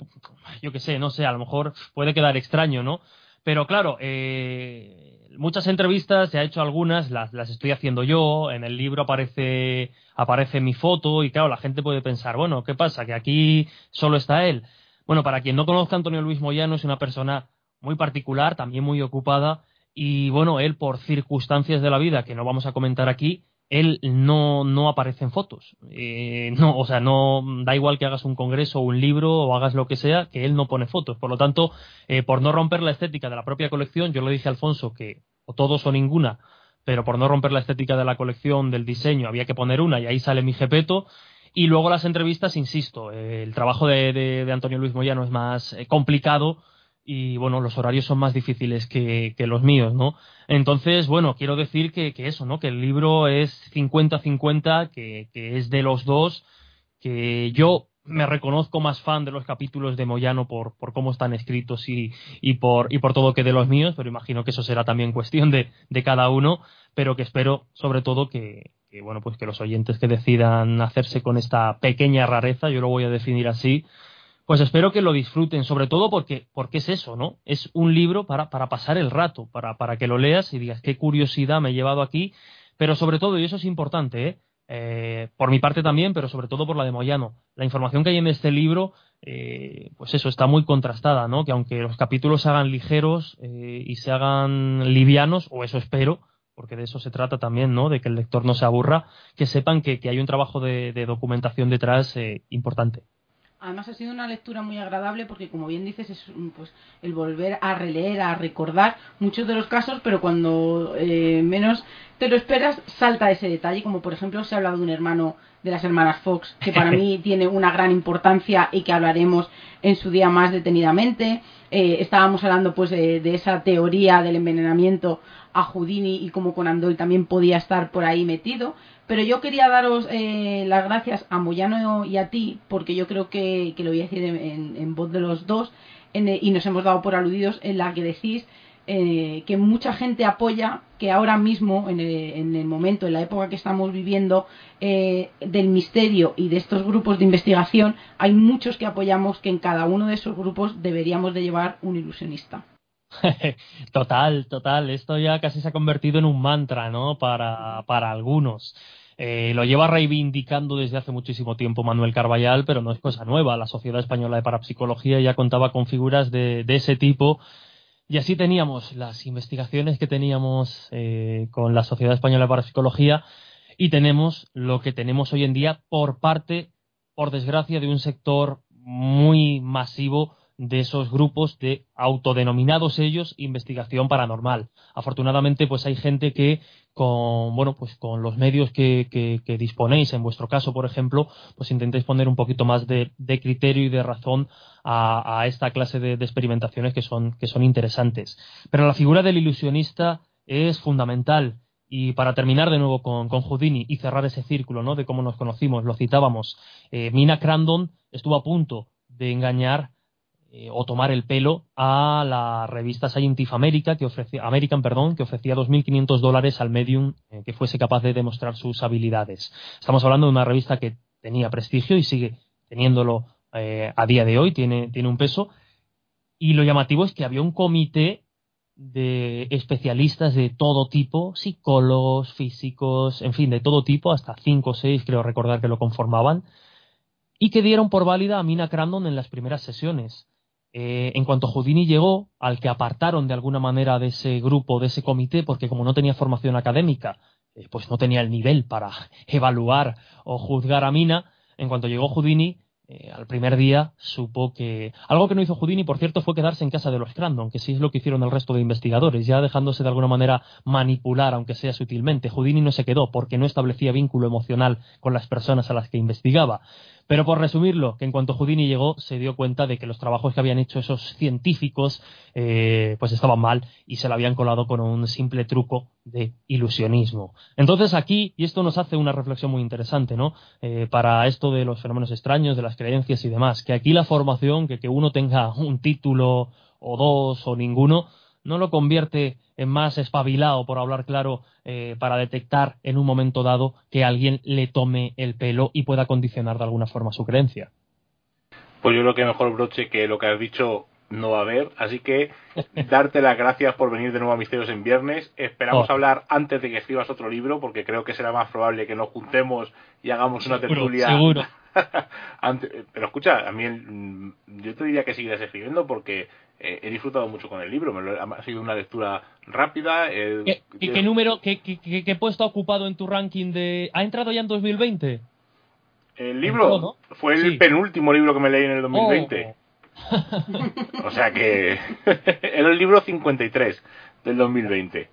yo que sé, no sé, a lo mejor puede quedar extraño, ¿no? Pero claro, eh, muchas entrevistas, se ha hecho algunas, las, las estoy haciendo yo, en el libro aparece, aparece mi foto y claro, la gente puede pensar, bueno, ¿qué pasa? Que aquí solo está él. Bueno, para quien no conozca, Antonio Luis Moyano es una persona muy particular, también muy ocupada y bueno, él por circunstancias de la vida que no vamos a comentar aquí, él no, no aparece en fotos. Eh, no, o sea, no da igual que hagas un congreso o un libro o hagas lo que sea, que él no pone fotos. Por lo tanto, eh, por no romper la estética de la propia colección, yo le dije a Alfonso que o todos o ninguna, pero por no romper la estética de la colección, del diseño, había que poner una y ahí sale mi jepeto. Y luego las entrevistas, insisto, eh, el trabajo de, de, Antonio Luis Moyano es más complicado y bueno, los horarios son más difíciles que, los míos, ¿no? Entonces, bueno, quiero decir que, eso, ¿no? Que el libro es 50-50, que, que es de los dos, que yo me reconozco más fan de los capítulos de Moyano por, por cómo están escritos y, y, por, y por todo que de los míos, pero imagino que eso será también cuestión de, de cada uno, pero que espero sobre todo que, que, bueno, pues que los oyentes que decidan hacerse con esta pequeña rareza, yo lo voy a definir así, pues espero que lo disfruten, sobre todo porque, porque es eso, ¿no? Es un libro para, para pasar el rato, para, para que lo leas y digas qué curiosidad me he llevado aquí, pero sobre todo, y eso es importante, ¿eh? Eh, por mi parte también, pero sobre todo por la de Moyano. La información que hay en este libro, eh, pues eso, está muy contrastada, ¿no? Que aunque los capítulos se hagan ligeros eh, y se hagan livianos, o eso espero, porque de eso se trata también, ¿no? De que el lector no se aburra, que sepan que, que hay un trabajo de, de documentación detrás importante. Además ha sido una lectura muy agradable porque, como bien dices, es pues, el volver a releer, a recordar muchos de los casos, pero cuando eh, menos te lo esperas, salta ese detalle, como por ejemplo se ha hablado de un hermano de las hermanas Fox, que para mí <laughs> tiene una gran importancia y que hablaremos en su día más detenidamente. Eh, estábamos hablando pues de, de, esa teoría del envenenamiento a Houdini y cómo Conan Doyle también podía estar por ahí metido. Pero yo quería daros eh, las gracias a Moyano y a ti, porque yo creo que, lo voy a decir en, voz de los dos, y nos hemos dado por aludidos en la que decís eh, que mucha gente apoya que ahora mismo, en el, momento, en la época que estamos viviendo, eh, del misterio y de estos grupos de investigación, hay muchos que apoyamos que en cada uno de esos grupos deberíamos de llevar un ilusionista. <laughs> total, total. Esto ya casi se ha convertido en un mantra, ¿no? Para, para algunos. Eh, lo lleva reivindicando desde hace muchísimo tiempo Manuel Carballal, pero no es cosa nueva. La Sociedad Española de Parapsicología ya contaba con figuras de, de ese tipo. Y así teníamos las investigaciones que teníamos eh, con la Sociedad Española de Parapsicología y tenemos lo que tenemos hoy en día por parte, por desgracia, de un sector muy masivo de esos grupos de autodenominados ellos investigación paranormal. Afortunadamente, pues hay gente que con bueno pues con los medios que, que, disponéis en vuestro caso por ejemplo pues intentéis poner un poquito más de, criterio y de razón a, esta clase de, experimentaciones que son que son interesantes pero la figura del ilusionista es fundamental y para terminar de nuevo con, con Houdini y cerrar ese círculo ¿no? de cómo nos conocimos lo citábamos eh, Mina Crandon estuvo a punto de engañar eh, o tomar el pelo a la revista Scientific America, que ofrecía, American perdón, que ofrecía 2.500 dólares al medium eh, que fuese capaz de demostrar sus habilidades. Estamos hablando de una revista que tenía prestigio y sigue teniéndolo eh, a día de hoy, tiene, tiene un peso. Y lo llamativo es que había un comité de especialistas de todo tipo, psicólogos, físicos, en fin, de todo tipo, hasta cinco o seis creo recordar que lo conformaban, y que dieron por válida a Mina Crandon en las primeras sesiones. Eh, en cuanto Houdini llegó, al que apartaron de alguna manera de ese grupo, de ese comité, porque como no tenía formación académica, eh, pues no tenía el nivel para <laughs> evaluar o juzgar a Mina, en cuanto llegó Houdini, eh, al primer día supo que algo que no hizo Houdini, por cierto, fue quedarse en casa de los Crandon, que sí es lo que hicieron el resto de investigadores, ya dejándose de alguna manera manipular, aunque sea sutilmente. Houdini no se quedó porque no establecía vínculo emocional con las personas a las que investigaba. Pero por resumirlo, que en cuanto Houdini llegó se dio cuenta de que los trabajos que habían hecho esos científicos eh, pues estaban mal y se lo habían colado con un simple truco de ilusionismo. Entonces aquí, y esto nos hace una reflexión muy interesante, ¿no? Eh, para esto de los fenómenos extraños, de las creencias y demás, que aquí la formación, que, que uno tenga un título o dos o ninguno, no lo convierte en más espabilado, por hablar claro, eh, para detectar en un momento dado que alguien le tome el pelo y pueda condicionar de alguna forma su creencia. Pues yo creo que mejor broche que lo que has dicho no va a haber, así que darte las gracias por venir de nuevo a Misterios en Viernes. Esperamos oh. hablar antes de que escribas otro libro, porque creo que será más probable que nos juntemos y hagamos una tertulia. Seguro. <laughs> pero escucha, a mí yo te diría que sigas escribiendo porque eh, he disfrutado mucho con el libro, ha sido una lectura rápida. Eh, ¿Y qué número, qué, qué, puesto ha ocupado en tu ranking de... ¿Ha entrado ya en 2020? El libro fue el penúltimo libro que me leí en el 2020. <laughs> o sea que <laughs> era el libro 53 del 2020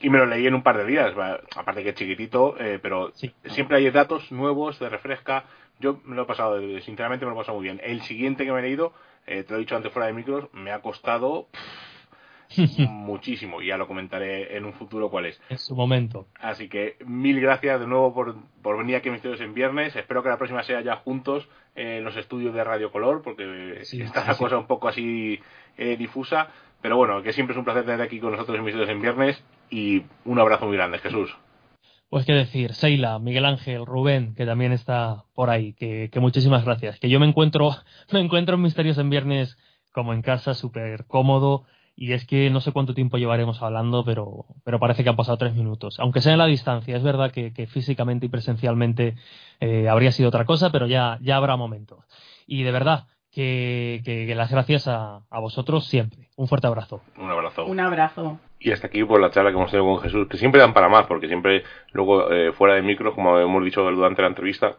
y me lo leí en un par de días aparte que es chiquitito eh, pero siempre hay datos nuevos de refresca yo me lo he pasado sinceramente me lo he pasado muy bien el siguiente que me he leído eh, te lo he dicho antes fuera de micros, me ha costado <laughs> muchísimo y ya lo comentaré en un futuro cuál es. En su momento. Así que mil gracias de nuevo por, por venir aquí a Misterios en Viernes. Espero que la próxima sea ya juntos en los estudios de Radio Color porque está la cosa un poco así eh, difusa. Pero bueno, que siempre es un placer tener aquí con nosotros en Misterios en Viernes y un abrazo muy grande, Jesús. Pues qué decir, Seila, Miguel Ángel, Rubén, que también está por ahí, que, muchísimas gracias. Que yo me encuentro, <laughs> me encuentro en Misterios en Viernes como en casa, súper cómodo, y es que no sé cuánto tiempo llevaremos hablando, pero, pero parece que han pasado tres minutos. Aunque sea en la distancia, es verdad que, físicamente y presencialmente eh, habría sido otra cosa, pero ya, ya habrá momentos. Y de verdad, que, que, las gracias a, a, vosotros siempre. Un fuerte abrazo. Un abrazo. Un abrazo. Y hasta aquí por la charla que hemos tenido con Jesús, que siempre dan para más, porque siempre luego eh, fuera de micro, como hemos dicho durante la entrevista,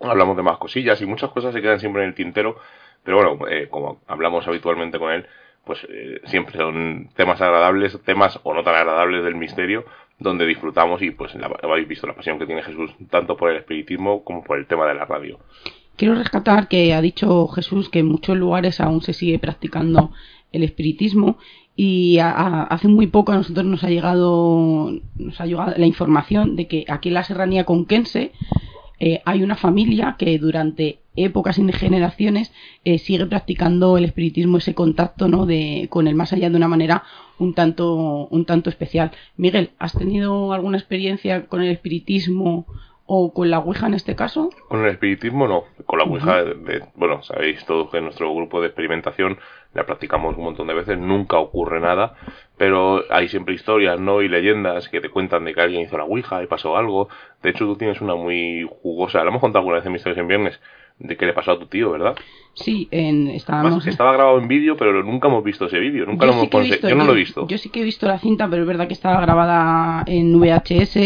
hablamos de más cosillas y muchas cosas se quedan siempre en el tintero, pero bueno, eh, como hablamos habitualmente con él, pues eh, siempre son temas agradables, temas o no tan agradables del misterio, donde disfrutamos y pues habéis visto la pasión que tiene Jesús tanto por el espiritismo como por el tema de la radio. Quiero rescatar que ha dicho Jesús que en muchos lugares aún se sigue practicando el espiritismo y hace muy poco a nosotros nos ha llegado nos ha llegado la información de que aquí en la serranía conquense eh, hay una familia que durante épocas y generaciones eh, sigue practicando el espiritismo ese contacto no de con el más allá de una manera un tanto un tanto especial. Miguel has tenido alguna experiencia con el espiritismo o con la Ouija en este caso? Con el espiritismo no, con la Ouija, bueno, sabéis todos que en nuestro grupo de experimentación la practicamos un montón de veces, nunca ocurre nada, pero hay siempre historias, ¿no? Y leyendas que te cuentan de que alguien hizo la Ouija y pasó algo. De hecho, tú tienes una muy jugosa, la hemos contado alguna vez en mis historias en viernes, de qué le pasó a tu tío, ¿verdad? Sí, en, estábamos... estaba grabado en vídeo, pero nunca hemos visto ese vídeo, nunca lo hemos Yo no lo he visto. Yo sí que he visto la cinta, pero es verdad que estaba grabada en VHS,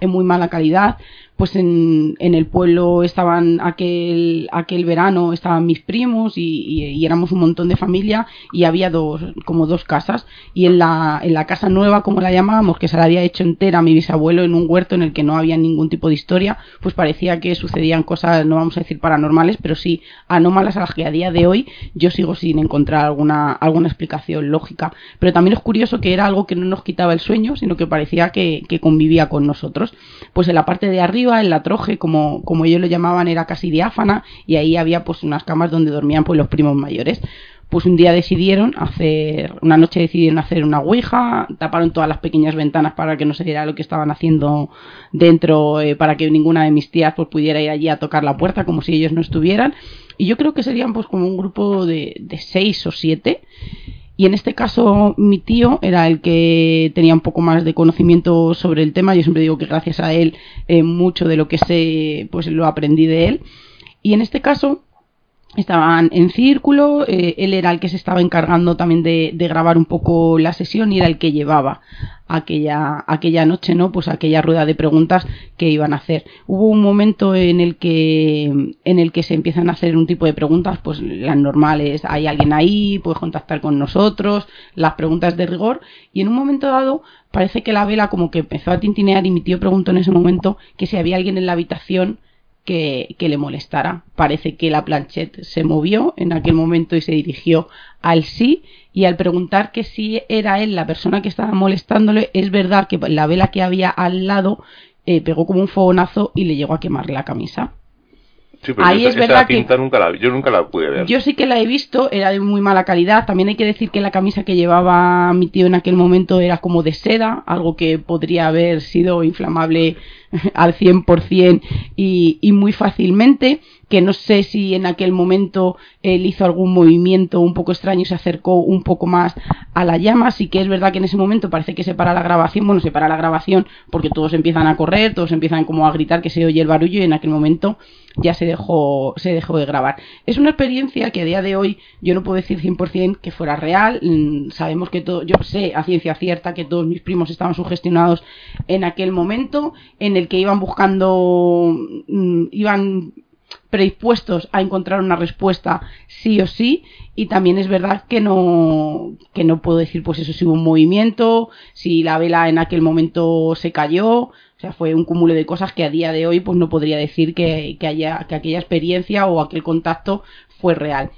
en muy mala calidad, pues en, en, el pueblo estaban aquel, aquel verano, estaban mis primos y, éramos un montón de familia y había dos, como dos casas. Y en la, en la casa nueva, como la llamábamos, que se la había hecho entera mi bisabuelo en un huerto en el que no había ningún tipo de historia, pues parecía que sucedían cosas, no vamos a decir paranormales, pero sí anómalas a las que a día de hoy yo sigo sin encontrar alguna, alguna explicación lógica. Pero también es curioso que era algo que no nos quitaba el sueño, sino que parecía que, que convivía con nosotros. Pues en la parte de arriba, en la troje, como, como ellos lo llamaban, era casi diáfana y ahí había pues unas camas donde dormían pues los primos mayores. Pues un día decidieron hacer, una noche decidieron hacer una ouija, taparon todas las pequeñas ventanas para que no se viera lo que estaban haciendo dentro, eh, para que ninguna de mis tías pues pudiera ir allí a tocar la puerta como si ellos no estuvieran. Y yo creo que serían pues como un grupo de, de seis o siete y en este caso mi tío era el que tenía un poco más de conocimiento sobre el tema. Yo siempre digo que gracias a él eh, mucho de lo que sé pues lo aprendí de él. Y en este caso estaban en círculo, eh, él era el que se estaba encargando también de, grabar un poco la sesión y era el que llevaba aquella, aquella noche, ¿no? Pues aquella rueda de preguntas que iban a hacer. Hubo un momento en el que, en el que se empiezan a hacer un tipo de preguntas, pues las normales, hay alguien ahí, puedes contactar con nosotros, las preguntas de rigor, y en un momento dado parece que la vela como que empezó a tintinear y mi tío preguntó en ese momento que si había alguien en la habitación que, le molestara. Parece que la planchette se movió en aquel momento y se dirigió al sí y al preguntar que si era él la persona que estaba molestándole, es verdad que la vela que había al lado eh, pegó como un fogonazo y le llegó a quemar la camisa. Ahí es verdad que nunca la, yo nunca la pude ver. Yo sí que la he visto, era de muy mala calidad. También hay que decir que la camisa que llevaba mi tío en aquel momento era como de seda, algo que podría haber sido inflamable <laughs> al 100% y, y muy fácilmente que no sé si en aquel momento él hizo algún movimiento un poco extraño y se acercó un poco más a la llama. Sí que es verdad que en ese momento parece que se para la grabación, bueno, se para la grabación porque todos empiezan a correr, todos empiezan como a gritar que se oye el barullo y en aquel momento ya se dejó, se dejó de grabar. Es una experiencia que a día de hoy yo no puedo decir 100% que fuera real. Mm, sabemos que todo, yo sé a ciencia cierta que todos mis primos estaban sugestionados en aquel momento en el que iban buscando, mm, iban predispuestos a encontrar una respuesta sí o sí y también es verdad que no que no puedo decir pues eso si hubo un movimiento si la vela en aquel momento se cayó o sea fue un cúmulo de cosas que a día de hoy pues no podría decir que, que haya que aquella experiencia o aquel contacto fue real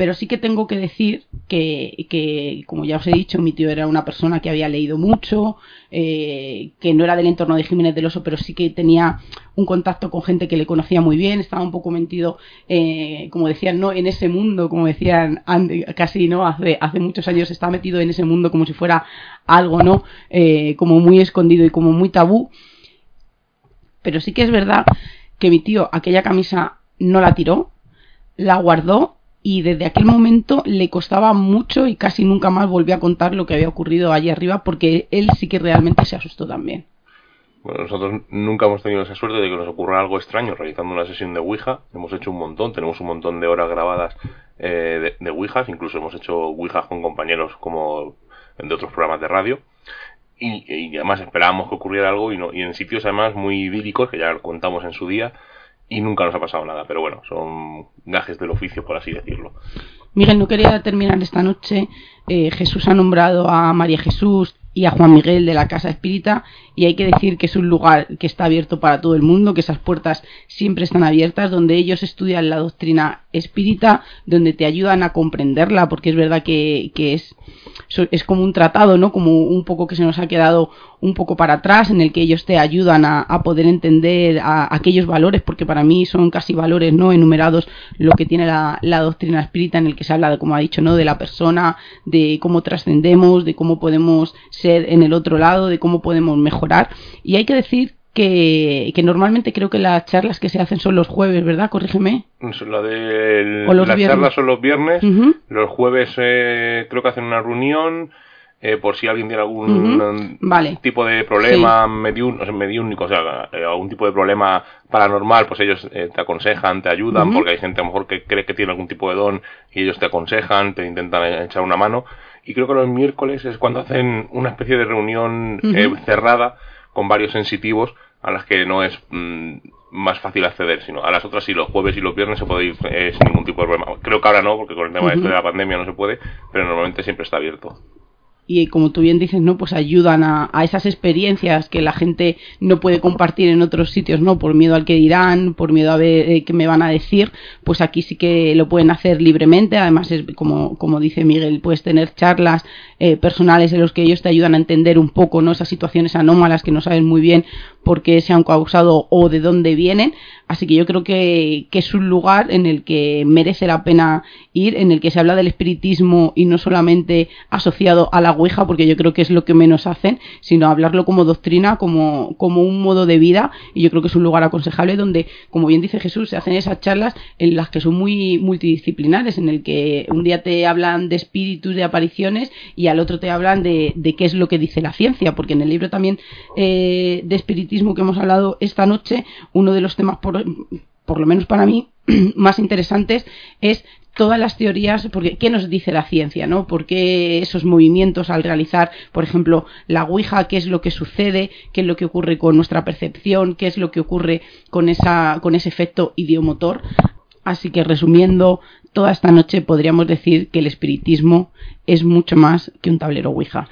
pero sí que tengo que decir que, como ya os he dicho, mi tío era una persona que había leído mucho, eh, que no era del entorno de Jiménez del Oso, pero sí que tenía un contacto con gente que le conocía muy bien, estaba un poco mentido, eh, como decían, no en ese mundo, como decían casi no hace, hace muchos años, estaba metido en ese mundo como si fuera algo, ¿no? Eh, como muy escondido y como muy tabú. Pero sí que es verdad que mi tío aquella camisa no la tiró, la guardó y desde aquel momento le costaba mucho y casi nunca más volvió a contar lo que había ocurrido allí arriba porque él sí que realmente se asustó también. Bueno, nosotros nunca hemos tenido esa suerte de que nos ocurra algo extraño realizando una sesión de Ouija. Hemos hecho un montón, tenemos un montón de horas grabadas eh, de, de Ouijas, incluso hemos hecho Ouijas con compañeros como de otros programas de radio. Y, además esperábamos que ocurriera algo y, no, y en sitios además muy idílicos, que ya contamos en su día, y nunca nos ha pasado nada, pero bueno, son gajes del oficio, por así decirlo. Miguel, no quería terminar esta noche. Eh, Jesús ha nombrado a María Jesús y a Juan Miguel de la Casa Espírita y hay que decir que es un lugar que está abierto para todo el mundo, que esas puertas siempre están abiertas, donde ellos estudian la doctrina espírita, donde te ayudan a comprenderla, porque es verdad que, que es, es como un tratado, ¿no? Como un poco que se nos ha quedado un poco para atrás, en el que ellos te ayudan a, poder entender a, aquellos valores, porque para mí son casi valores no enumerados lo que tiene la, la, doctrina espírita, en el que se habla, de, como ha dicho, ¿no? de la persona, de cómo trascendemos, de cómo podemos ser en el otro lado, de cómo podemos mejorar. Y hay que decir que, que, normalmente creo que las charlas que se hacen son los jueves, ¿verdad? Corrígeme. La de las charlas son los viernes, los jueves eh, creo que hacen una reunión. Eh, por si alguien tiene algún tipo de problema mediúnico, o sea, eh, algún tipo de problema paranormal, pues ellos te aconsejan, te ayudan, porque hay gente a lo mejor que cree que tiene algún tipo de don y ellos te aconsejan, te intentan echar una mano. Y creo que los miércoles es cuando hacen una especie de reunión cerrada con varios sensitivos a las que no es mm, más fácil acceder, sino a las otras sí, los jueves y los viernes se puede ir eh, sin ningún tipo de problema. Creo que ahora no, porque con el tema de la pandemia no se puede, pero normalmente siempre está abierto y como tú bien dices, ¿no? Pues ayudan a, esas experiencias que la gente no puede compartir en otros sitios, ¿no? Por miedo al que dirán, por miedo a ver eh, qué me van a decir, pues aquí sí que lo pueden hacer libremente. Además, es como, como dice Miguel, puedes tener charlas eh, personales en los que ellos te ayudan a entender un poco, ¿no? Esas situaciones anómalas que no sabes muy bien por qué se han causado o de dónde vienen. Así que yo creo que, que es un lugar en el que merece la pena ir, en el que se habla del espiritismo y no solamente asociado a la Ouija, porque yo creo que es lo que menos hacen, sino hablarlo como doctrina, como, como un modo de vida, y yo creo que es un lugar aconsejable donde, como bien dice Jesús, se hacen esas charlas en las que son muy multidisciplinares, en el que un día te hablan de espíritus, de apariciones, y al otro te hablan de, de qué es lo que dice la ciencia, porque en el libro también eh, de espiritismo que hemos hablado esta noche, uno de los temas por, por lo menos para mí, <clears throat> más interesantes es todas las teorías, porque ¿qué nos dice la ciencia? ¿no? ¿Por qué esos movimientos al realizar, por ejemplo, la Ouija, qué es lo que sucede, qué es lo que ocurre con nuestra percepción, qué es lo que ocurre con, esa, con ese efecto idiomotor? Así que resumiendo, toda esta noche podríamos decir que el espiritismo es mucho más que un tablero Ouija.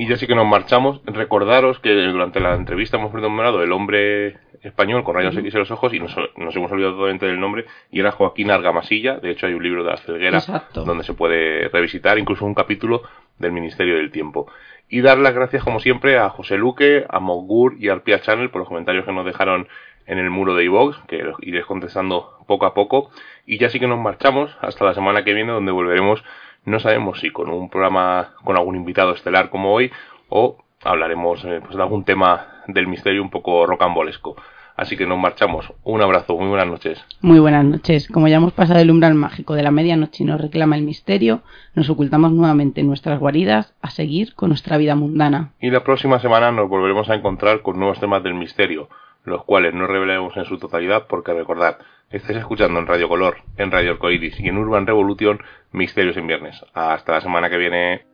Y ya sí que nos marchamos. Recordaros que durante la entrevista hemos nombrado el hombre español con rayos X en los ojos y nos, hemos olvidado totalmente del nombre y era Joaquín Argamasilla. De hecho, hay un libro de la Felguera donde se puede revisitar, incluso un capítulo del Ministerio del Tiempo. Y dar las gracias, como siempre, a José Luque, a Mogur y a Arpia Channel por los comentarios que nos dejaron en el muro de iVox, que los iré contestando poco a poco. Y ya sí que nos marchamos hasta la semana que viene, donde volveremos, no sabemos si con un programa con algún invitado estelar como hoy, o hablaremos eh, pues, de algún tema del misterio un poco rocambolesco. Así que nos marchamos. Un abrazo, muy buenas noches. Muy buenas noches. Como ya hemos pasado el umbral mágico de la medianoche y nos reclama el misterio, nos ocultamos nuevamente en nuestras guaridas a seguir con nuestra vida mundana. Y la próxima semana nos volveremos a encontrar con nuevos temas del misterio, los cuales no revelaremos en su totalidad porque recordad, estáis escuchando en Radio Color, en Radio Arcoiris y en Urban Revolution Misterios en Viernes. Hasta la semana que viene.